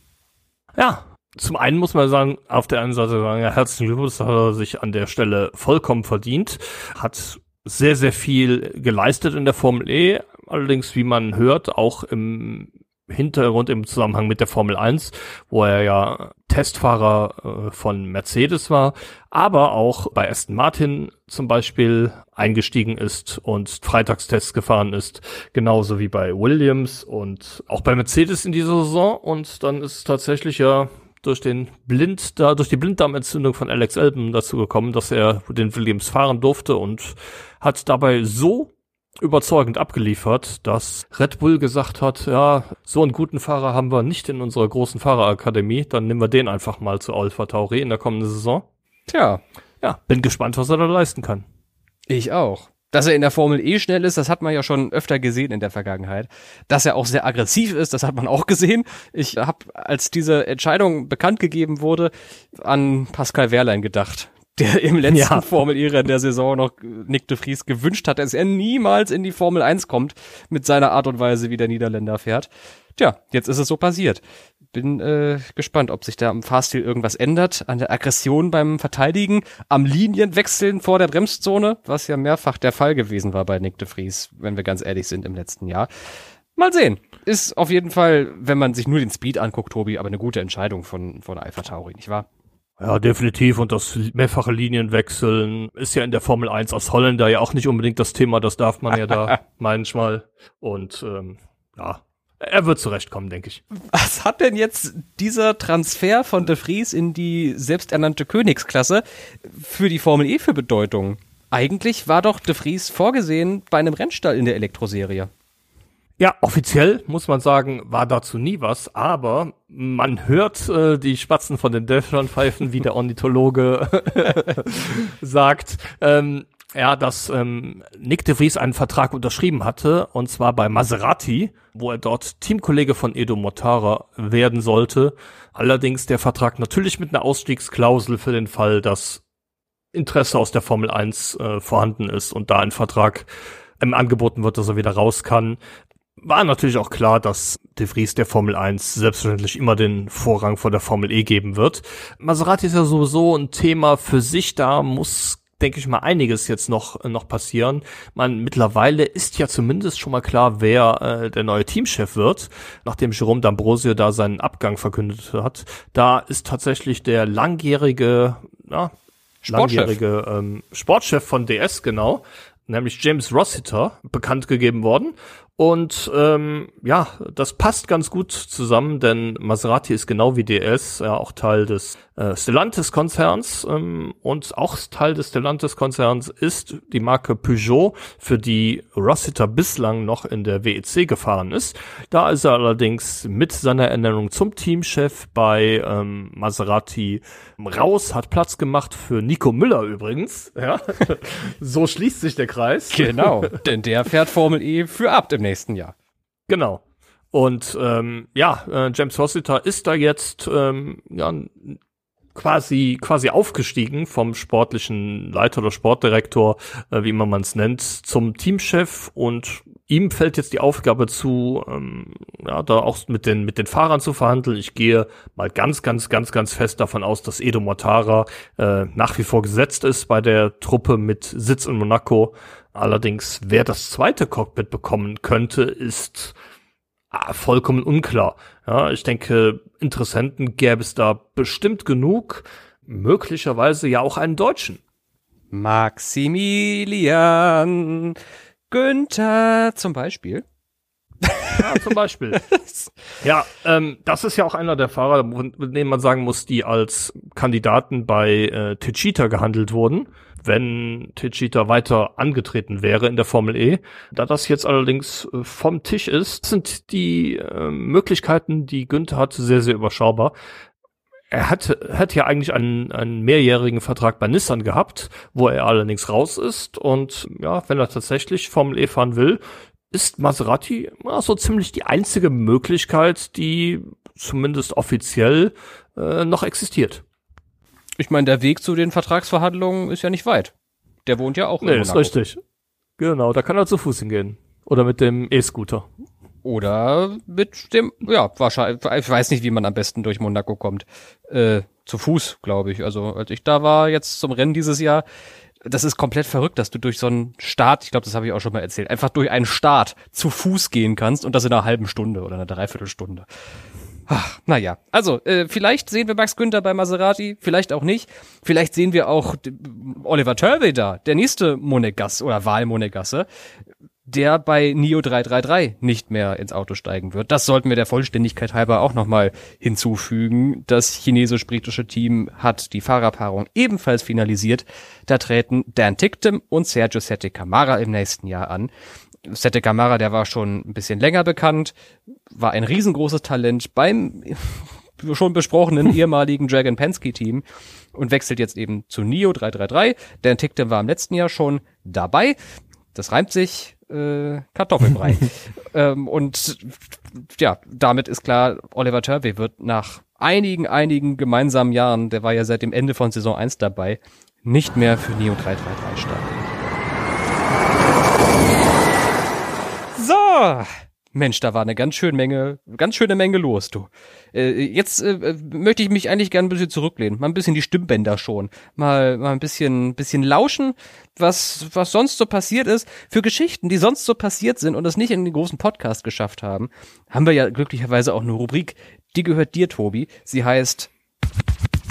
Ja, zum einen muss man sagen, auf der einen Seite sagen, ja, herzlichen Glückwunsch, hat er sich an der Stelle vollkommen verdient, hat sehr, sehr viel geleistet in der Formel E, allerdings, wie man hört, auch im Hintergrund im Zusammenhang mit der Formel 1, wo er ja Testfahrer äh, von Mercedes war, aber auch bei Aston Martin zum Beispiel eingestiegen ist und Freitagstests gefahren ist, genauso wie bei Williams und auch bei Mercedes in dieser Saison. Und dann ist tatsächlich ja durch den Blind, da, durch die Blinddarmentzündung von Alex Elben dazu gekommen, dass er den Williams fahren durfte und hat dabei so überzeugend abgeliefert, dass Red Bull gesagt hat, ja, so einen guten Fahrer haben wir nicht in unserer großen Fahrerakademie, dann nehmen wir den einfach mal zu Alpha Tauri in der kommenden Saison. Tja. Ja, bin gespannt, was er da leisten kann. Ich auch. Dass er in der Formel E schnell ist, das hat man ja schon öfter gesehen in der Vergangenheit. Dass er auch sehr aggressiv ist, das hat man auch gesehen. Ich habe, als diese Entscheidung bekannt gegeben wurde, an Pascal Wehrlein gedacht der im letzten ja. Formel E in der Saison noch Nick de Vries gewünscht hat, dass er niemals in die Formel 1 kommt mit seiner Art und Weise, wie der Niederländer fährt. Tja, jetzt ist es so passiert. Bin äh, gespannt, ob sich da am Fahrstil irgendwas ändert, an der Aggression beim Verteidigen, am Linienwechseln vor der Bremszone, was ja mehrfach der Fall gewesen war bei Nick de Vries, wenn wir ganz ehrlich sind im letzten Jahr. Mal sehen. Ist auf jeden Fall, wenn man sich nur den Speed anguckt, Tobi, aber eine gute Entscheidung von, von Alpha Tauri, nicht wahr? Ja, definitiv. Und das mehrfache Linienwechseln ist ja in der Formel 1 als Holländer ja auch nicht unbedingt das Thema. Das darf man ja da manchmal. Und ähm, ja, er wird zurechtkommen, denke ich. Was hat denn jetzt dieser Transfer von De Vries in die selbsternannte Königsklasse für die Formel E für Bedeutung? Eigentlich war doch De Vries vorgesehen bei einem Rennstall in der Elektroserie. Ja, offiziell muss man sagen, war dazu nie was, aber man hört äh, die Spatzen von den Delphi pfeifen, wie der Ornithologe sagt. Ähm, ja, dass ähm, Nick de Vries einen Vertrag unterschrieben hatte, und zwar bei Maserati, wo er dort Teamkollege von Edo Mortara werden sollte. Allerdings der Vertrag natürlich mit einer Ausstiegsklausel für den Fall, dass Interesse aus der Formel 1 äh, vorhanden ist und da ein Vertrag ähm, angeboten wird, dass er wieder raus kann war natürlich auch klar, dass De Vries der Formel 1 selbstverständlich immer den Vorrang vor der Formel E geben wird. Maserati ist ja sowieso ein Thema für sich, da muss denke ich mal einiges jetzt noch noch passieren. Man mittlerweile ist ja zumindest schon mal klar, wer äh, der neue Teamchef wird, nachdem Jerome D'Ambrosio da seinen Abgang verkündet hat. Da ist tatsächlich der langjährige, ja, Sportchef. langjährige ähm, Sportchef von DS genau, nämlich James Rossiter bekannt gegeben worden und ähm, ja, das passt ganz gut zusammen, denn Maserati ist genau wie DS ja auch Teil des äh, Stellantis-Konzerns ähm, und auch Teil des Stellantis-Konzerns ist die Marke Peugeot, für die Rossiter bislang noch in der WEC gefahren ist. Da ist er allerdings mit seiner Ernennung zum Teamchef bei ähm, Maserati raus, hat Platz gemacht für Nico Müller übrigens. Ja, so schließt sich der Kreis. Genau, denn der fährt Formel E für Abt im nächsten Jahr. Genau. Und ähm, ja, äh, James Rossiter ist da jetzt ähm, ja, quasi quasi aufgestiegen vom sportlichen Leiter oder Sportdirektor, äh, wie immer man es nennt, zum Teamchef und ihm fällt jetzt die Aufgabe zu, ähm, ja, da auch mit den mit den Fahrern zu verhandeln. Ich gehe mal ganz ganz ganz ganz fest davon aus, dass Edo Mortara äh, nach wie vor gesetzt ist bei der Truppe mit Sitz in Monaco. Allerdings, wer das zweite Cockpit bekommen könnte, ist ah, vollkommen unklar. Ja, ich denke, Interessenten gäbe es da bestimmt genug, möglicherweise ja auch einen Deutschen. Maximilian Günther zum Beispiel. Ja, zum Beispiel. ja, ähm, das ist ja auch einer der Fahrer, mit denen man sagen muss, die als Kandidaten bei äh, Techeetah gehandelt wurden, wenn Techeetah weiter angetreten wäre in der Formel E. Da das jetzt allerdings äh, vom Tisch ist, sind die äh, Möglichkeiten, die Günther hat, sehr, sehr überschaubar er hat, hat ja eigentlich einen, einen mehrjährigen Vertrag bei Nissan gehabt, wo er allerdings raus ist. Und ja, wenn er tatsächlich Formel E fahren will, ist Maserati ja, so ziemlich die einzige Möglichkeit, die zumindest offiziell äh, noch existiert. Ich meine, der Weg zu den Vertragsverhandlungen ist ja nicht weit. Der wohnt ja auch in nee, Monaco. ist richtig. Genau, da kann er zu Fuß hingehen. Oder mit dem E-Scooter. Oder mit dem, ja, wahrscheinlich, ich weiß nicht, wie man am besten durch Monaco kommt. Äh, zu Fuß, glaube ich. Also, als ich da war, jetzt zum Rennen dieses Jahr, das ist komplett verrückt, dass du durch so einen Start, ich glaube, das habe ich auch schon mal erzählt, einfach durch einen Start zu Fuß gehen kannst und das in einer halben Stunde oder einer Dreiviertelstunde. Ach, naja, also äh, vielleicht sehen wir Max Günther bei Maserati, vielleicht auch nicht. Vielleicht sehen wir auch Oliver Turvey da, der nächste Monegasse oder Wahl Monegasse der bei NIO 333 nicht mehr ins Auto steigen wird. Das sollten wir der Vollständigkeit halber auch nochmal hinzufügen. Das chinesisch-britische Team hat die Fahrerpaarung ebenfalls finalisiert. Da treten Dan Ticktem und Sergio Sette Camara im nächsten Jahr an. Sette Camara, der war schon ein bisschen länger bekannt, war ein riesengroßes Talent beim schon besprochenen ehemaligen Dragon Penske Team und wechselt jetzt eben zu NIO 333. Dan Ticktem war im letzten Jahr schon dabei. Das reimt sich, äh, Kartoffelbrei. ähm, und ja, damit ist klar, Oliver Turvey wird nach einigen, einigen gemeinsamen Jahren, der war ja seit dem Ende von Saison 1 dabei, nicht mehr für Neo 333 starten. So, Mensch, da war eine ganz schöne Menge, ganz schöne Menge los, du. Äh, jetzt äh, möchte ich mich eigentlich gern ein bisschen zurücklehnen, mal ein bisschen die Stimmbänder schon, mal mal ein bisschen bisschen lauschen, was was sonst so passiert ist. Für Geschichten, die sonst so passiert sind und es nicht in den großen Podcast geschafft haben, haben wir ja glücklicherweise auch eine Rubrik, die gehört dir, Tobi. Sie heißt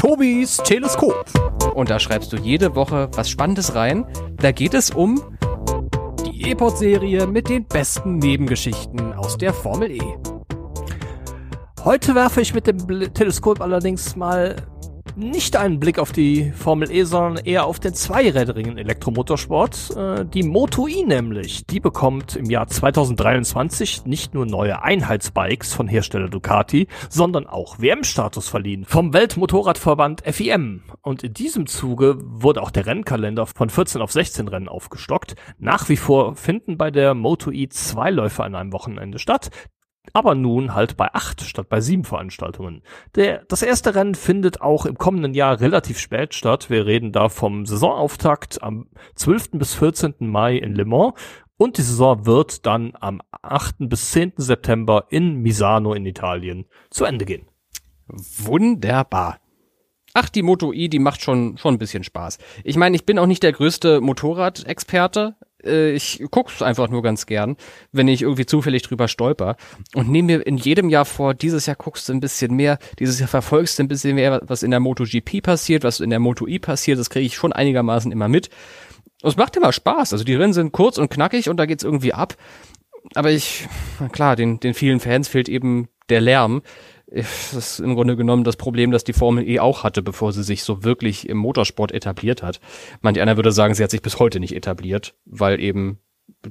Tobis Teleskop. Und da schreibst du jede Woche was Spannendes rein. Da geht es um E-Pod-Serie mit den besten Nebengeschichten aus der Formel E. Heute werfe ich mit dem Teleskop allerdings mal nicht einen Blick auf die Formel E, sondern eher auf den zweirädrigen Elektromotorsport. Äh, die Moto E nämlich, die bekommt im Jahr 2023 nicht nur neue Einheitsbikes von Hersteller Ducati, sondern auch WM-Status verliehen vom Weltmotorradverband FIM. Und in diesem Zuge wurde auch der Rennkalender von 14 auf 16 Rennen aufgestockt. Nach wie vor finden bei der Moto E zwei Läufe an einem Wochenende statt aber nun halt bei acht statt bei sieben Veranstaltungen. Der, das erste Rennen findet auch im kommenden Jahr relativ spät statt. Wir reden da vom Saisonauftakt am 12. bis 14. Mai in Le Mans und die Saison wird dann am 8. bis 10. September in Misano in Italien zu Ende gehen. Wunderbar. Ach, die Moto E, die macht schon, schon ein bisschen Spaß. Ich meine, ich bin auch nicht der größte Motorradexperte, äh, ich guck's einfach nur ganz gern, wenn ich irgendwie zufällig drüber stolper und nehme mir in jedem Jahr vor, dieses Jahr guckst du ein bisschen mehr, dieses Jahr verfolgst du ein bisschen mehr, was in der MotoGP passiert, was in der Moto E passiert, das kriege ich schon einigermaßen immer mit. Und es macht immer Spaß. Also die Rennen sind kurz und knackig und da geht's irgendwie ab. Aber ich, klar, den, den vielen Fans fehlt eben der Lärm das ist im Grunde genommen das Problem, das die Formel E auch hatte, bevor sie sich so wirklich im Motorsport etabliert hat. Manch einer würde sagen, sie hat sich bis heute nicht etabliert, weil eben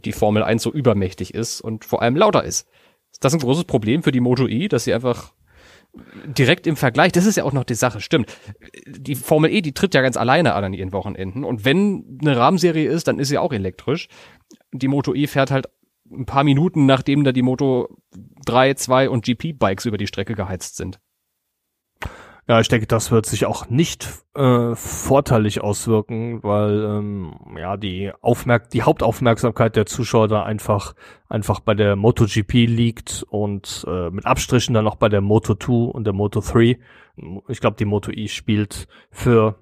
die Formel 1 so übermächtig ist und vor allem lauter ist. Ist das ein großes Problem für die Moto E, dass sie einfach direkt im Vergleich, das ist ja auch noch die Sache, stimmt. Die Formel E, die tritt ja ganz alleine an an ihren Wochenenden und wenn eine Rahmenserie ist, dann ist sie auch elektrisch. Die Moto E fährt halt ein paar Minuten, nachdem da die Moto 3, 2 und GP-Bikes über die Strecke geheizt sind. Ja, ich denke, das wird sich auch nicht äh, vorteilig auswirken, weil ähm, ja die Aufmerk die Hauptaufmerksamkeit der Zuschauer da einfach einfach bei der MotoGP liegt und äh, mit Abstrichen dann noch bei der Moto 2 und der Moto 3. Ich glaube, die Moto E spielt für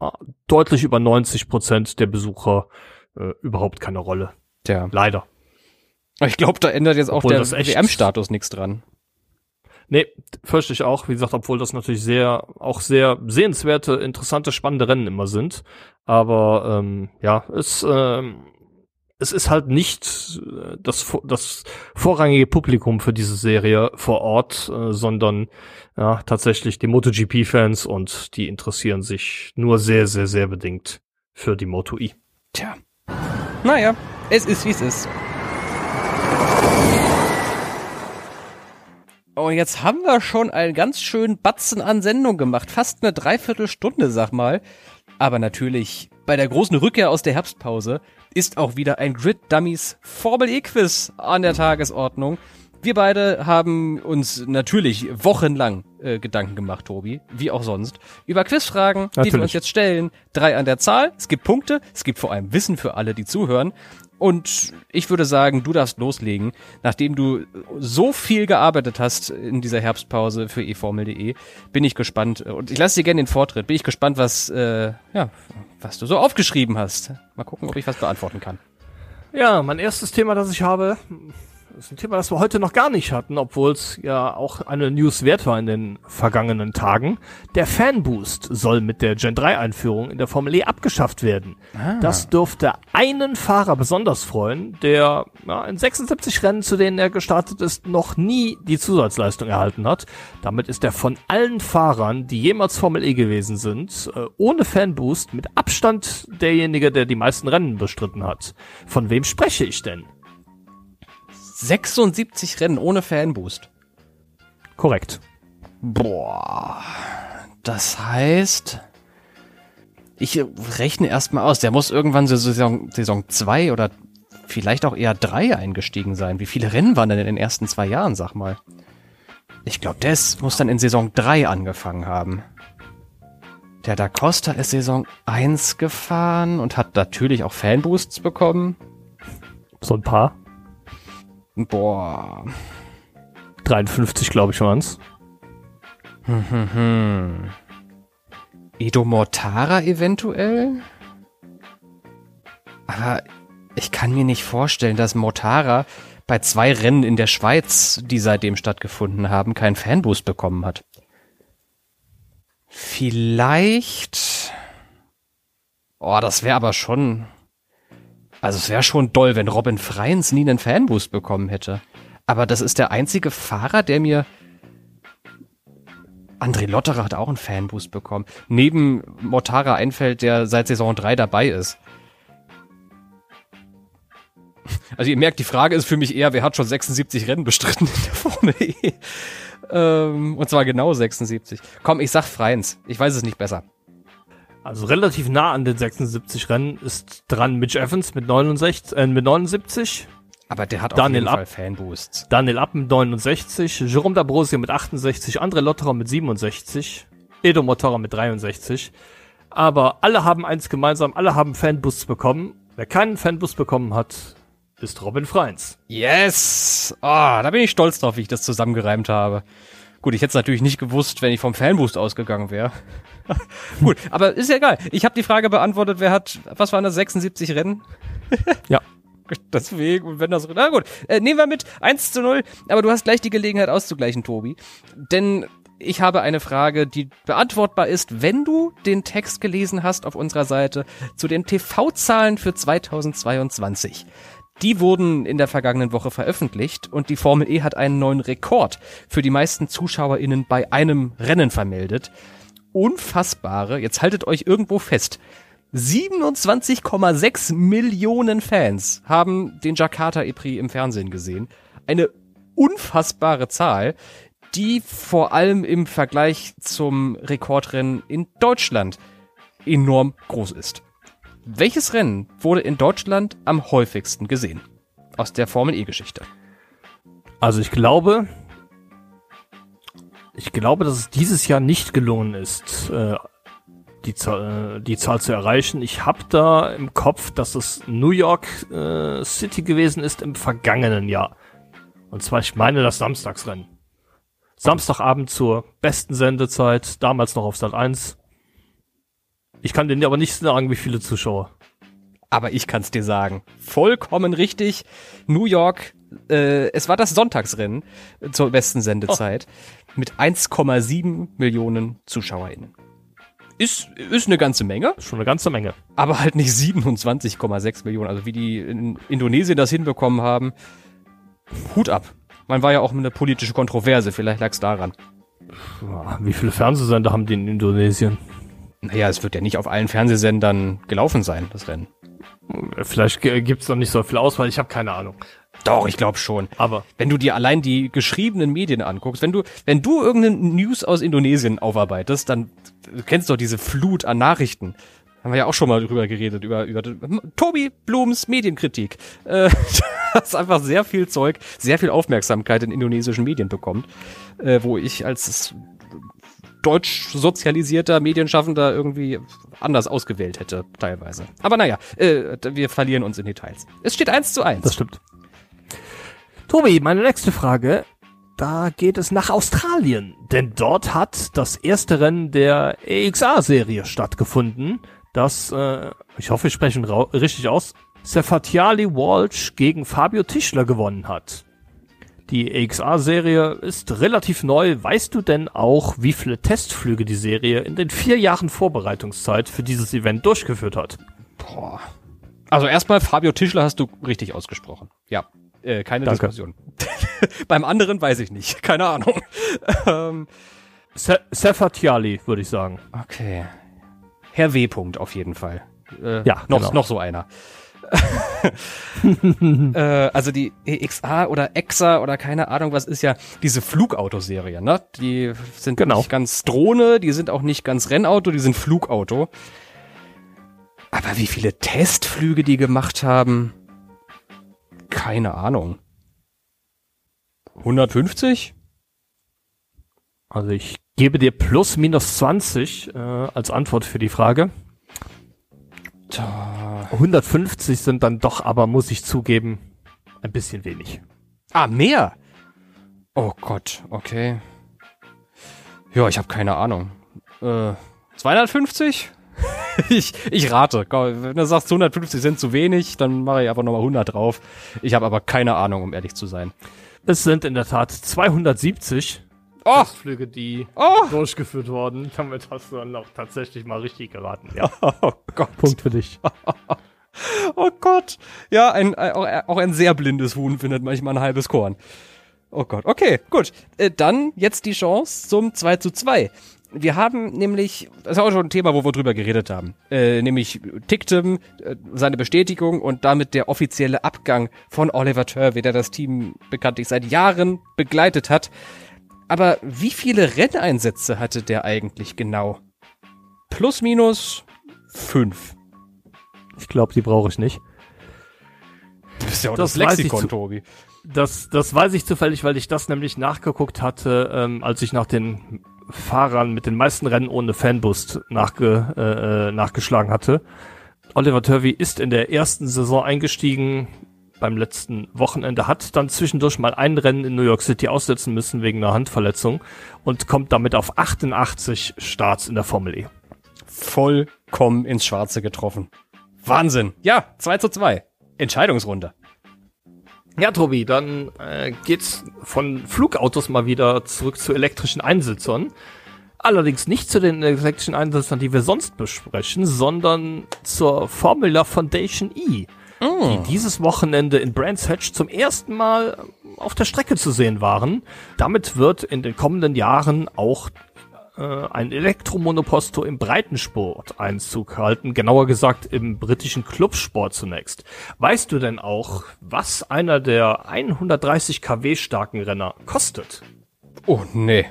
äh, deutlich über 90 Prozent der Besucher äh, überhaupt keine Rolle. Tja. Leider. Ich glaube, da ändert jetzt auch der WM-Status nichts dran. Nee, fürchte ich auch. Wie gesagt, obwohl das natürlich sehr, auch sehr sehenswerte, interessante, spannende Rennen immer sind. Aber ähm, ja, es ähm, es ist halt nicht äh, das, das vorrangige Publikum für diese Serie vor Ort, äh, sondern ja, tatsächlich die MotoGP-Fans und die interessieren sich nur sehr, sehr, sehr bedingt für die Moto E. Tja. Naja, es ist wie es ist. Und jetzt haben wir schon einen ganz schönen Batzen an Sendung gemacht. Fast eine Dreiviertelstunde, sag mal. Aber natürlich, bei der großen Rückkehr aus der Herbstpause ist auch wieder ein Grid Dummies Formel E Quiz an der Tagesordnung. Wir beide haben uns natürlich wochenlang äh, Gedanken gemacht, Tobi, wie auch sonst, über Quizfragen, natürlich. die wir uns jetzt stellen. Drei an der Zahl. Es gibt Punkte, es gibt vor allem Wissen für alle, die zuhören. Und ich würde sagen, du darfst loslegen, nachdem du so viel gearbeitet hast in dieser Herbstpause für eFormel.de. Bin ich gespannt und ich lasse dir gerne den Vortritt. Bin ich gespannt, was äh, ja, was du so aufgeschrieben hast. Mal gucken, ob ich was beantworten kann. Ja, mein erstes Thema, das ich habe, das ist ein Thema, das wir heute noch gar nicht hatten, obwohl es ja auch eine News wert war in den vergangenen Tagen. Der Fanboost soll mit der Gen 3 Einführung in der Formel E abgeschafft werden. Ah. Das dürfte einen Fahrer besonders freuen, der ja, in 76 Rennen, zu denen er gestartet ist, noch nie die Zusatzleistung erhalten hat. Damit ist er von allen Fahrern, die jemals Formel E gewesen sind, äh, ohne Fanboost mit Abstand derjenige, der die meisten Rennen bestritten hat. Von wem spreche ich denn? 76 Rennen ohne Fanboost. Korrekt. Boah. Das heißt, ich rechne erstmal aus, der muss irgendwann Saison, Saison 2 oder vielleicht auch eher 3 eingestiegen sein. Wie viele Rennen waren denn in den ersten zwei Jahren, sag mal? Ich glaube, das muss dann in Saison 3 angefangen haben. Der Da Costa ist Saison 1 gefahren und hat natürlich auch Fanboosts bekommen. So ein paar. Boah. 53, glaube ich, waren's. Hm, hm, hm. Edo Mortara eventuell? Aber ich kann mir nicht vorstellen, dass Mortara bei zwei Rennen in der Schweiz, die seitdem stattgefunden haben, keinen Fanboost bekommen hat. Vielleicht. Oh, das wäre aber schon also es wäre schon doll, wenn Robin Freins nie einen Fanboost bekommen hätte. Aber das ist der einzige Fahrer, der mir André Lotterer hat auch einen Fanboost bekommen. Neben Mortara einfällt, der seit Saison 3 dabei ist. Also ihr merkt, die Frage ist für mich eher, wer hat schon 76 Rennen bestritten in der Formel E? Ähm, und zwar genau 76. Komm, ich sag Freins. Ich weiß es nicht besser. Also relativ nah an den 76 Rennen ist dran Mitch Evans mit 69, äh, mit 79. Aber der hat Daniel auf jeden Ab, Fall Fanboosts. Daniel App mit 69, Jerome D'Ambrosio mit 68, André Lotterer mit 67, Edo Motorra mit 63. Aber alle haben eins gemeinsam, alle haben Fanboosts bekommen. Wer keinen Fanboost bekommen hat, ist Robin Freins. Yes! Ah, oh, da bin ich stolz drauf, wie ich das zusammengereimt habe. Gut, ich hätte es natürlich nicht gewusst, wenn ich vom Fanboost ausgegangen wäre. Gut, aber ist ja egal. Ich habe die Frage beantwortet, wer hat, was waren das, 76 Rennen? ja. Deswegen, und wenn das, na gut, äh, nehmen wir mit 1 zu 0, aber du hast gleich die Gelegenheit auszugleichen, Tobi. Denn ich habe eine Frage, die beantwortbar ist, wenn du den Text gelesen hast auf unserer Seite zu den TV-Zahlen für 2022. Die wurden in der vergangenen Woche veröffentlicht und die Formel E hat einen neuen Rekord für die meisten ZuschauerInnen bei einem Rennen vermeldet. Unfassbare, jetzt haltet euch irgendwo fest. 27,6 Millionen Fans haben den Jakarta EPRI im Fernsehen gesehen. Eine unfassbare Zahl, die vor allem im Vergleich zum Rekordrennen in Deutschland enorm groß ist. Welches Rennen wurde in Deutschland am häufigsten gesehen? Aus der Formel E-Geschichte. Also ich glaube, ich glaube, dass es dieses Jahr nicht gelungen ist, äh, die, Zahl, äh, die Zahl zu erreichen. Ich habe da im Kopf, dass es New York äh, City gewesen ist im vergangenen Jahr. Und zwar, ich meine, das Samstagsrennen. Samstagabend zur besten Sendezeit, damals noch auf Sat 1. Ich kann dir aber nicht sagen, wie viele Zuschauer. Aber ich kann's dir sagen. Vollkommen richtig. New York, äh, es war das Sonntagsrennen zur besten Sendezeit oh. mit 1,7 Millionen ZuschauerInnen. ist, ist eine ganze Menge. Schon eine ganze Menge. Aber halt nicht 27,6 Millionen. Also wie die in Indonesien das hinbekommen haben. Hut ab. Man war ja auch eine politische Kontroverse, vielleicht lag es daran. Wie viele Fernsehsender haben die in Indonesien? Naja, es wird ja nicht auf allen Fernsehsendern gelaufen sein, das Rennen. Vielleicht gibt es noch nicht so viel Auswahl, ich habe keine Ahnung. Doch, ich glaube schon. Aber wenn du dir allein die geschriebenen Medien anguckst, wenn du, wenn du irgendeine News aus Indonesien aufarbeitest, dann du kennst doch diese Flut an Nachrichten. Haben wir ja auch schon mal drüber geredet, über, über Tobi Blums Medienkritik. Äh, das einfach sehr viel Zeug, sehr viel Aufmerksamkeit in indonesischen Medien bekommt, äh, wo ich als deutsch sozialisierter Medienschaffender irgendwie anders ausgewählt hätte, teilweise. Aber naja, äh, wir verlieren uns in Details. Es steht eins zu eins. Das stimmt. Tobi, meine nächste Frage. Da geht es nach Australien, denn dort hat das erste Rennen der EXA-Serie stattgefunden, das, äh, ich hoffe, ich spreche ihn richtig aus, Sefatiali Walsh gegen Fabio Tischler gewonnen hat. Die EXA-Serie ist relativ neu. Weißt du denn auch, wie viele Testflüge die Serie in den vier Jahren Vorbereitungszeit für dieses Event durchgeführt hat? Boah. Also erstmal, Fabio Tischler hast du richtig ausgesprochen. Ja, äh, keine Danke. Diskussion. Beim anderen weiß ich nicht. Keine Ahnung. ähm, Se Sefatiali, würde ich sagen. Okay. Herr W. -Punkt auf jeden Fall. Äh, ja, noch, genau. noch so einer. äh, also die EXA oder EXA oder keine Ahnung was ist ja diese Flugautoserie, ne? Die sind genau. nicht ganz Drohne, die sind auch nicht ganz Rennauto, die sind Flugauto. Aber wie viele Testflüge die gemacht haben, keine Ahnung. 150? Also ich gebe dir plus minus 20 äh, als Antwort für die Frage. 150 sind dann doch, aber muss ich zugeben, ein bisschen wenig. Ah, mehr? Oh Gott, okay. Ja, ich habe keine Ahnung. Äh, 250? ich, ich rate. Wenn du sagst, 150 sind zu wenig, dann mache ich einfach nochmal 100 drauf. Ich habe aber keine Ahnung, um ehrlich zu sein. Es sind in der Tat 270 oh. Flüge, die oh. durchgeführt wurden. Damit hast du dann auch tatsächlich mal richtig geraten. Ja. Oh Gott. Punkt für dich. oh Gott. Ja, ein, auch ein sehr blindes Huhn findet manchmal ein halbes Korn. Oh Gott. Okay, gut. Äh, dann jetzt die Chance zum 2 zu 2. Wir haben nämlich, das ist auch schon ein Thema, wo wir drüber geredet haben, äh, nämlich Tictum, äh, seine Bestätigung und damit der offizielle Abgang von Oliver Turvey, der das Team bekanntlich seit Jahren begleitet hat. Aber wie viele Renneinsätze hatte der eigentlich genau? Plus, minus fünf. Ich glaube, die brauche ich nicht. Du bist ja auch das, das Lexikon, Tobi. Das, das weiß ich zufällig, weil ich das nämlich nachgeguckt hatte, ähm, als ich nach den Fahrern mit den meisten Rennen ohne Fanboost nachge, äh, äh nachgeschlagen hatte. Oliver Turvey ist in der ersten Saison eingestiegen, beim letzten Wochenende, hat dann zwischendurch mal ein Rennen in New York City aussetzen müssen wegen einer Handverletzung und kommt damit auf 88 Starts in der Formel E. Vollkommen ins Schwarze getroffen. Wahnsinn. Ja, 2 zu 2. Entscheidungsrunde. Ja, Tobi, dann äh, geht's von Flugautos mal wieder zurück zu elektrischen Einsitzern. Allerdings nicht zu den elektrischen Einsitzern, die wir sonst besprechen, sondern zur Formula Foundation E oh. die dieses Wochenende in Brands Hatch zum ersten Mal auf der Strecke zu sehen waren. Damit wird in den kommenden Jahren auch äh, ein Elektromonoposto im Breitensport Einzug halten, genauer gesagt im britischen Clubsport zunächst. Weißt du denn auch, was einer der 130 kW starken Renner kostet? Oh, nee.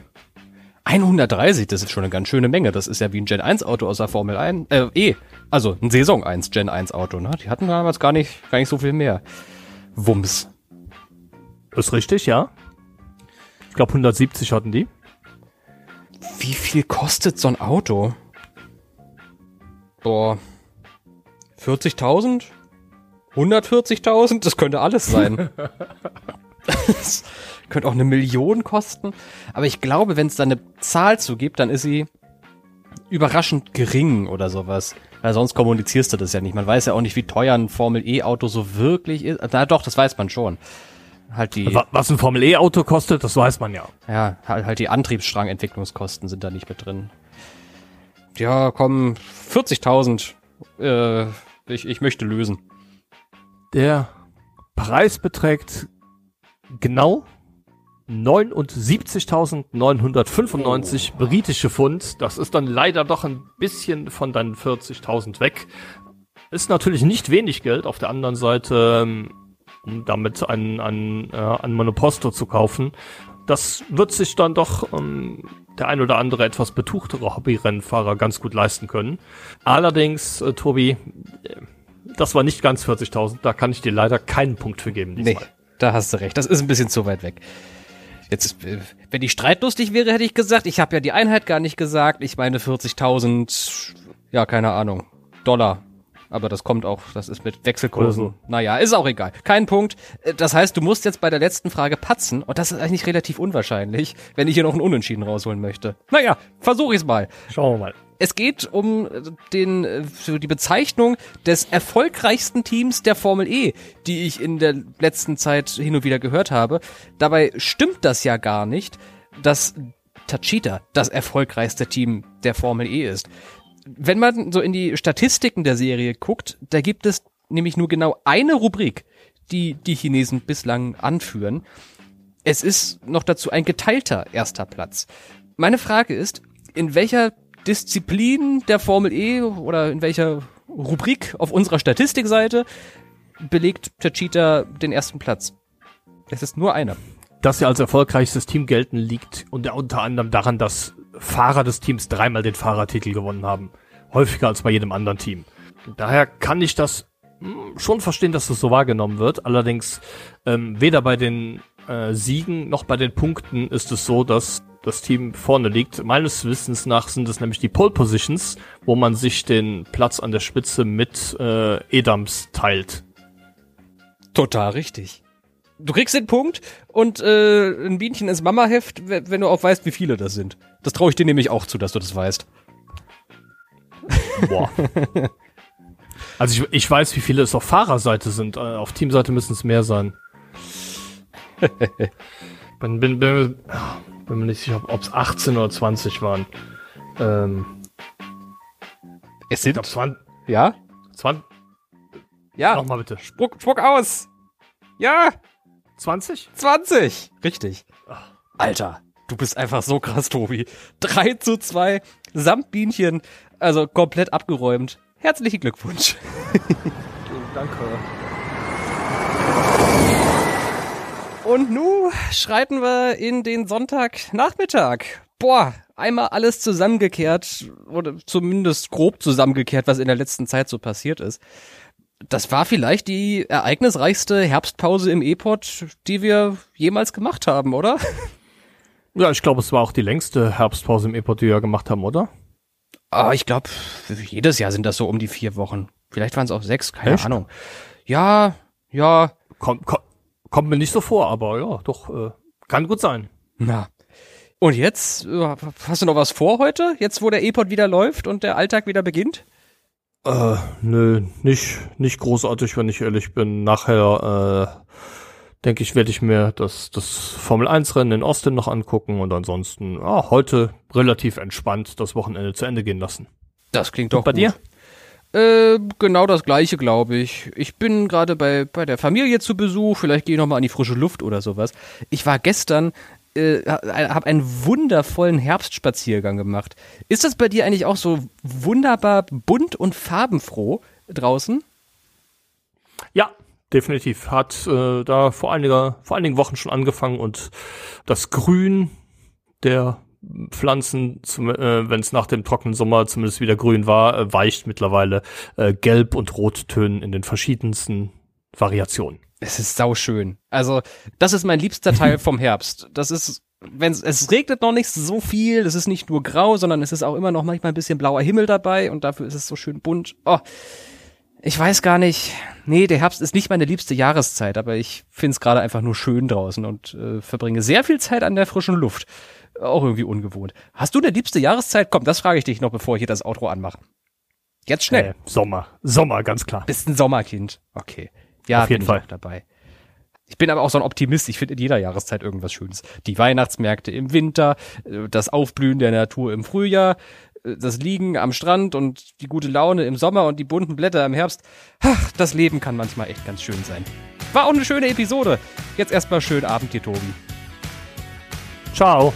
130, das ist schon eine ganz schöne Menge. Das ist ja wie ein Gen 1 Auto aus der Formel 1, äh, E. Also ein Saison 1 Gen 1 Auto, ne? Die hatten damals gar nicht, gar nicht so viel mehr. Wumms. Ist richtig, ja. Ich glaube 170 hatten die. Wie viel kostet so ein Auto? Boah. 40.000? 140.000? Das könnte alles sein. das könnte auch eine Million kosten. Aber ich glaube, wenn es da eine Zahl zu gibt, dann ist sie überraschend gering oder sowas. Weil sonst kommunizierst du das ja nicht. Man weiß ja auch nicht, wie teuer ein Formel-E-Auto so wirklich ist. Na doch, das weiß man schon. Halt die. Was ein Formel-E-Auto kostet, das weiß man ja. Ja, halt, halt die Antriebsstrangentwicklungskosten sind da nicht mit drin. ja, komm, 40.000. Äh, ich, ich möchte lösen. Der Preis beträgt genau 79.995 britische Pfund. Das ist dann leider doch ein bisschen von deinen 40.000 weg. Ist natürlich nicht wenig Geld. Auf der anderen Seite, ähm, um damit ein, ein, äh, ein Monoposto zu kaufen, das wird sich dann doch ähm, der ein oder andere etwas betuchtere Hobbyrennfahrer ganz gut leisten können. Allerdings, äh, Tobi, äh, das war nicht ganz 40.000. Da kann ich dir leider keinen Punkt für geben. Diesmal. Nee, da hast du recht. Das ist ein bisschen zu weit weg. Jetzt, äh, wenn ich streitlustig wäre, hätte ich gesagt, ich habe ja die Einheit gar nicht gesagt. Ich meine 40.000, ja, keine Ahnung, Dollar. Aber das kommt auch, das ist mit Wechselkursen. Also. Naja, ist auch egal. Kein Punkt. Äh, das heißt, du musst jetzt bei der letzten Frage patzen. Und das ist eigentlich relativ unwahrscheinlich, wenn ich hier noch einen Unentschieden rausholen möchte. Naja, versuche ich's mal. Schauen wir mal. Es geht um äh, den, für die Bezeichnung des erfolgreichsten Teams der Formel E, die ich in der letzten Zeit hin und wieder gehört habe. Dabei stimmt das ja gar nicht, dass Tachita das erfolgreichste Team der Formel E ist. Wenn man so in die Statistiken der Serie guckt, da gibt es nämlich nur genau eine Rubrik, die die Chinesen bislang anführen. Es ist noch dazu ein geteilter erster Platz. Meine Frage ist, in welcher Disziplin der Formel E oder in welcher Rubrik auf unserer Statistikseite belegt Tachita den ersten Platz. Es ist nur einer. Dass sie als erfolgreichstes Team gelten, liegt unter, unter anderem daran, dass Fahrer des Teams dreimal den Fahrertitel gewonnen haben. Häufiger als bei jedem anderen Team. Daher kann ich das hm, schon verstehen, dass das so wahrgenommen wird. Allerdings ähm, weder bei den äh, Siegen noch bei den Punkten ist es so, dass das Team vorne liegt. Meines Wissens nach sind es nämlich die Pole Positions, wo man sich den Platz an der Spitze mit äh, Edams teilt. Total richtig. Du kriegst den Punkt und äh, ein Bienchen ins Mama-Heft, wenn du auch weißt, wie viele das sind. Das traue ich dir nämlich auch zu, dass du das weißt. Boah. also ich, ich weiß, wie viele es auf Fahrerseite sind. Äh, auf Teamseite müssen es mehr sein. bin, bin, bin, bin mir nicht sicher, ob es 18 oder 20 waren. Ähm, es sind. Ich glaub, 20, ja? 20. Ja. Nochmal bitte. Spuck, spuck aus. Ja. 20? 20. Richtig. Alter, du bist einfach so krass, Tobi. 3 zu 2, samt Bienchen, also komplett abgeräumt. Herzlichen Glückwunsch. Danke. Und nun schreiten wir in den Sonntagnachmittag. Boah, einmal alles zusammengekehrt oder zumindest grob zusammengekehrt, was in der letzten Zeit so passiert ist. Das war vielleicht die ereignisreichste Herbstpause im E-Pod, die wir jemals gemacht haben, oder? Ja, ich glaube, es war auch die längste Herbstpause im E-Pod, die wir gemacht haben, oder? Ah, ich glaube, jedes Jahr sind das so um die vier Wochen. Vielleicht waren es auch sechs, keine Echt? Ahnung. Ja, ja. Komm, komm, Kommt mir nicht so vor, aber ja, doch, äh, kann gut sein. Na. Und jetzt, äh, hast du noch was vor heute? Jetzt, wo der E-Pod wieder läuft und der Alltag wieder beginnt? Äh, nö, nicht, nicht großartig, wenn ich ehrlich bin. Nachher, äh, denke ich, werde ich mir das, das Formel 1 Rennen in Austin noch angucken und ansonsten, ah, heute relativ entspannt das Wochenende zu Ende gehen lassen. Das klingt doch und bei gut. dir? Äh, genau das gleiche, glaube ich. Ich bin gerade bei, bei der Familie zu Besuch, vielleicht gehe ich nochmal an die frische Luft oder sowas. Ich war gestern, äh, habe einen wundervollen Herbstspaziergang gemacht. Ist das bei dir eigentlich auch so wunderbar bunt und farbenfroh draußen? Ja, definitiv. Hat äh, da vor, einiger, vor einigen Wochen schon angefangen und das Grün der Pflanzen, äh, wenn es nach dem trockenen Sommer zumindest wieder grün war, äh, weicht mittlerweile äh, Gelb- und Rottönen in den verschiedensten Variationen. Es ist sauschön. Also, das ist mein liebster Teil vom Herbst. Das ist, wenn es regnet noch nicht so viel, es ist nicht nur grau, sondern es ist auch immer noch manchmal ein bisschen blauer Himmel dabei und dafür ist es so schön bunt. Oh, ich weiß gar nicht. Nee, der Herbst ist nicht meine liebste Jahreszeit, aber ich finde es gerade einfach nur schön draußen und äh, verbringe sehr viel Zeit an der frischen Luft. Auch irgendwie ungewohnt. Hast du eine liebste Jahreszeit? Komm, das frage ich dich noch, bevor ich hier das Outro anmache. Jetzt schnell. Äh, Sommer. Sommer, ganz klar. Bist ein Sommerkind. Okay. Ja, auf jeden Fall. dabei. Ich bin aber auch so ein Optimist. Ich finde in jeder Jahreszeit irgendwas Schönes. Die Weihnachtsmärkte im Winter, äh, das Aufblühen der Natur im Frühjahr, äh, das Liegen am Strand und die gute Laune im Sommer und die bunten Blätter im Herbst. Ach, das Leben kann manchmal echt ganz schön sein. War auch eine schöne Episode. Jetzt erstmal schönen Abend dir, Tobi. Ciao.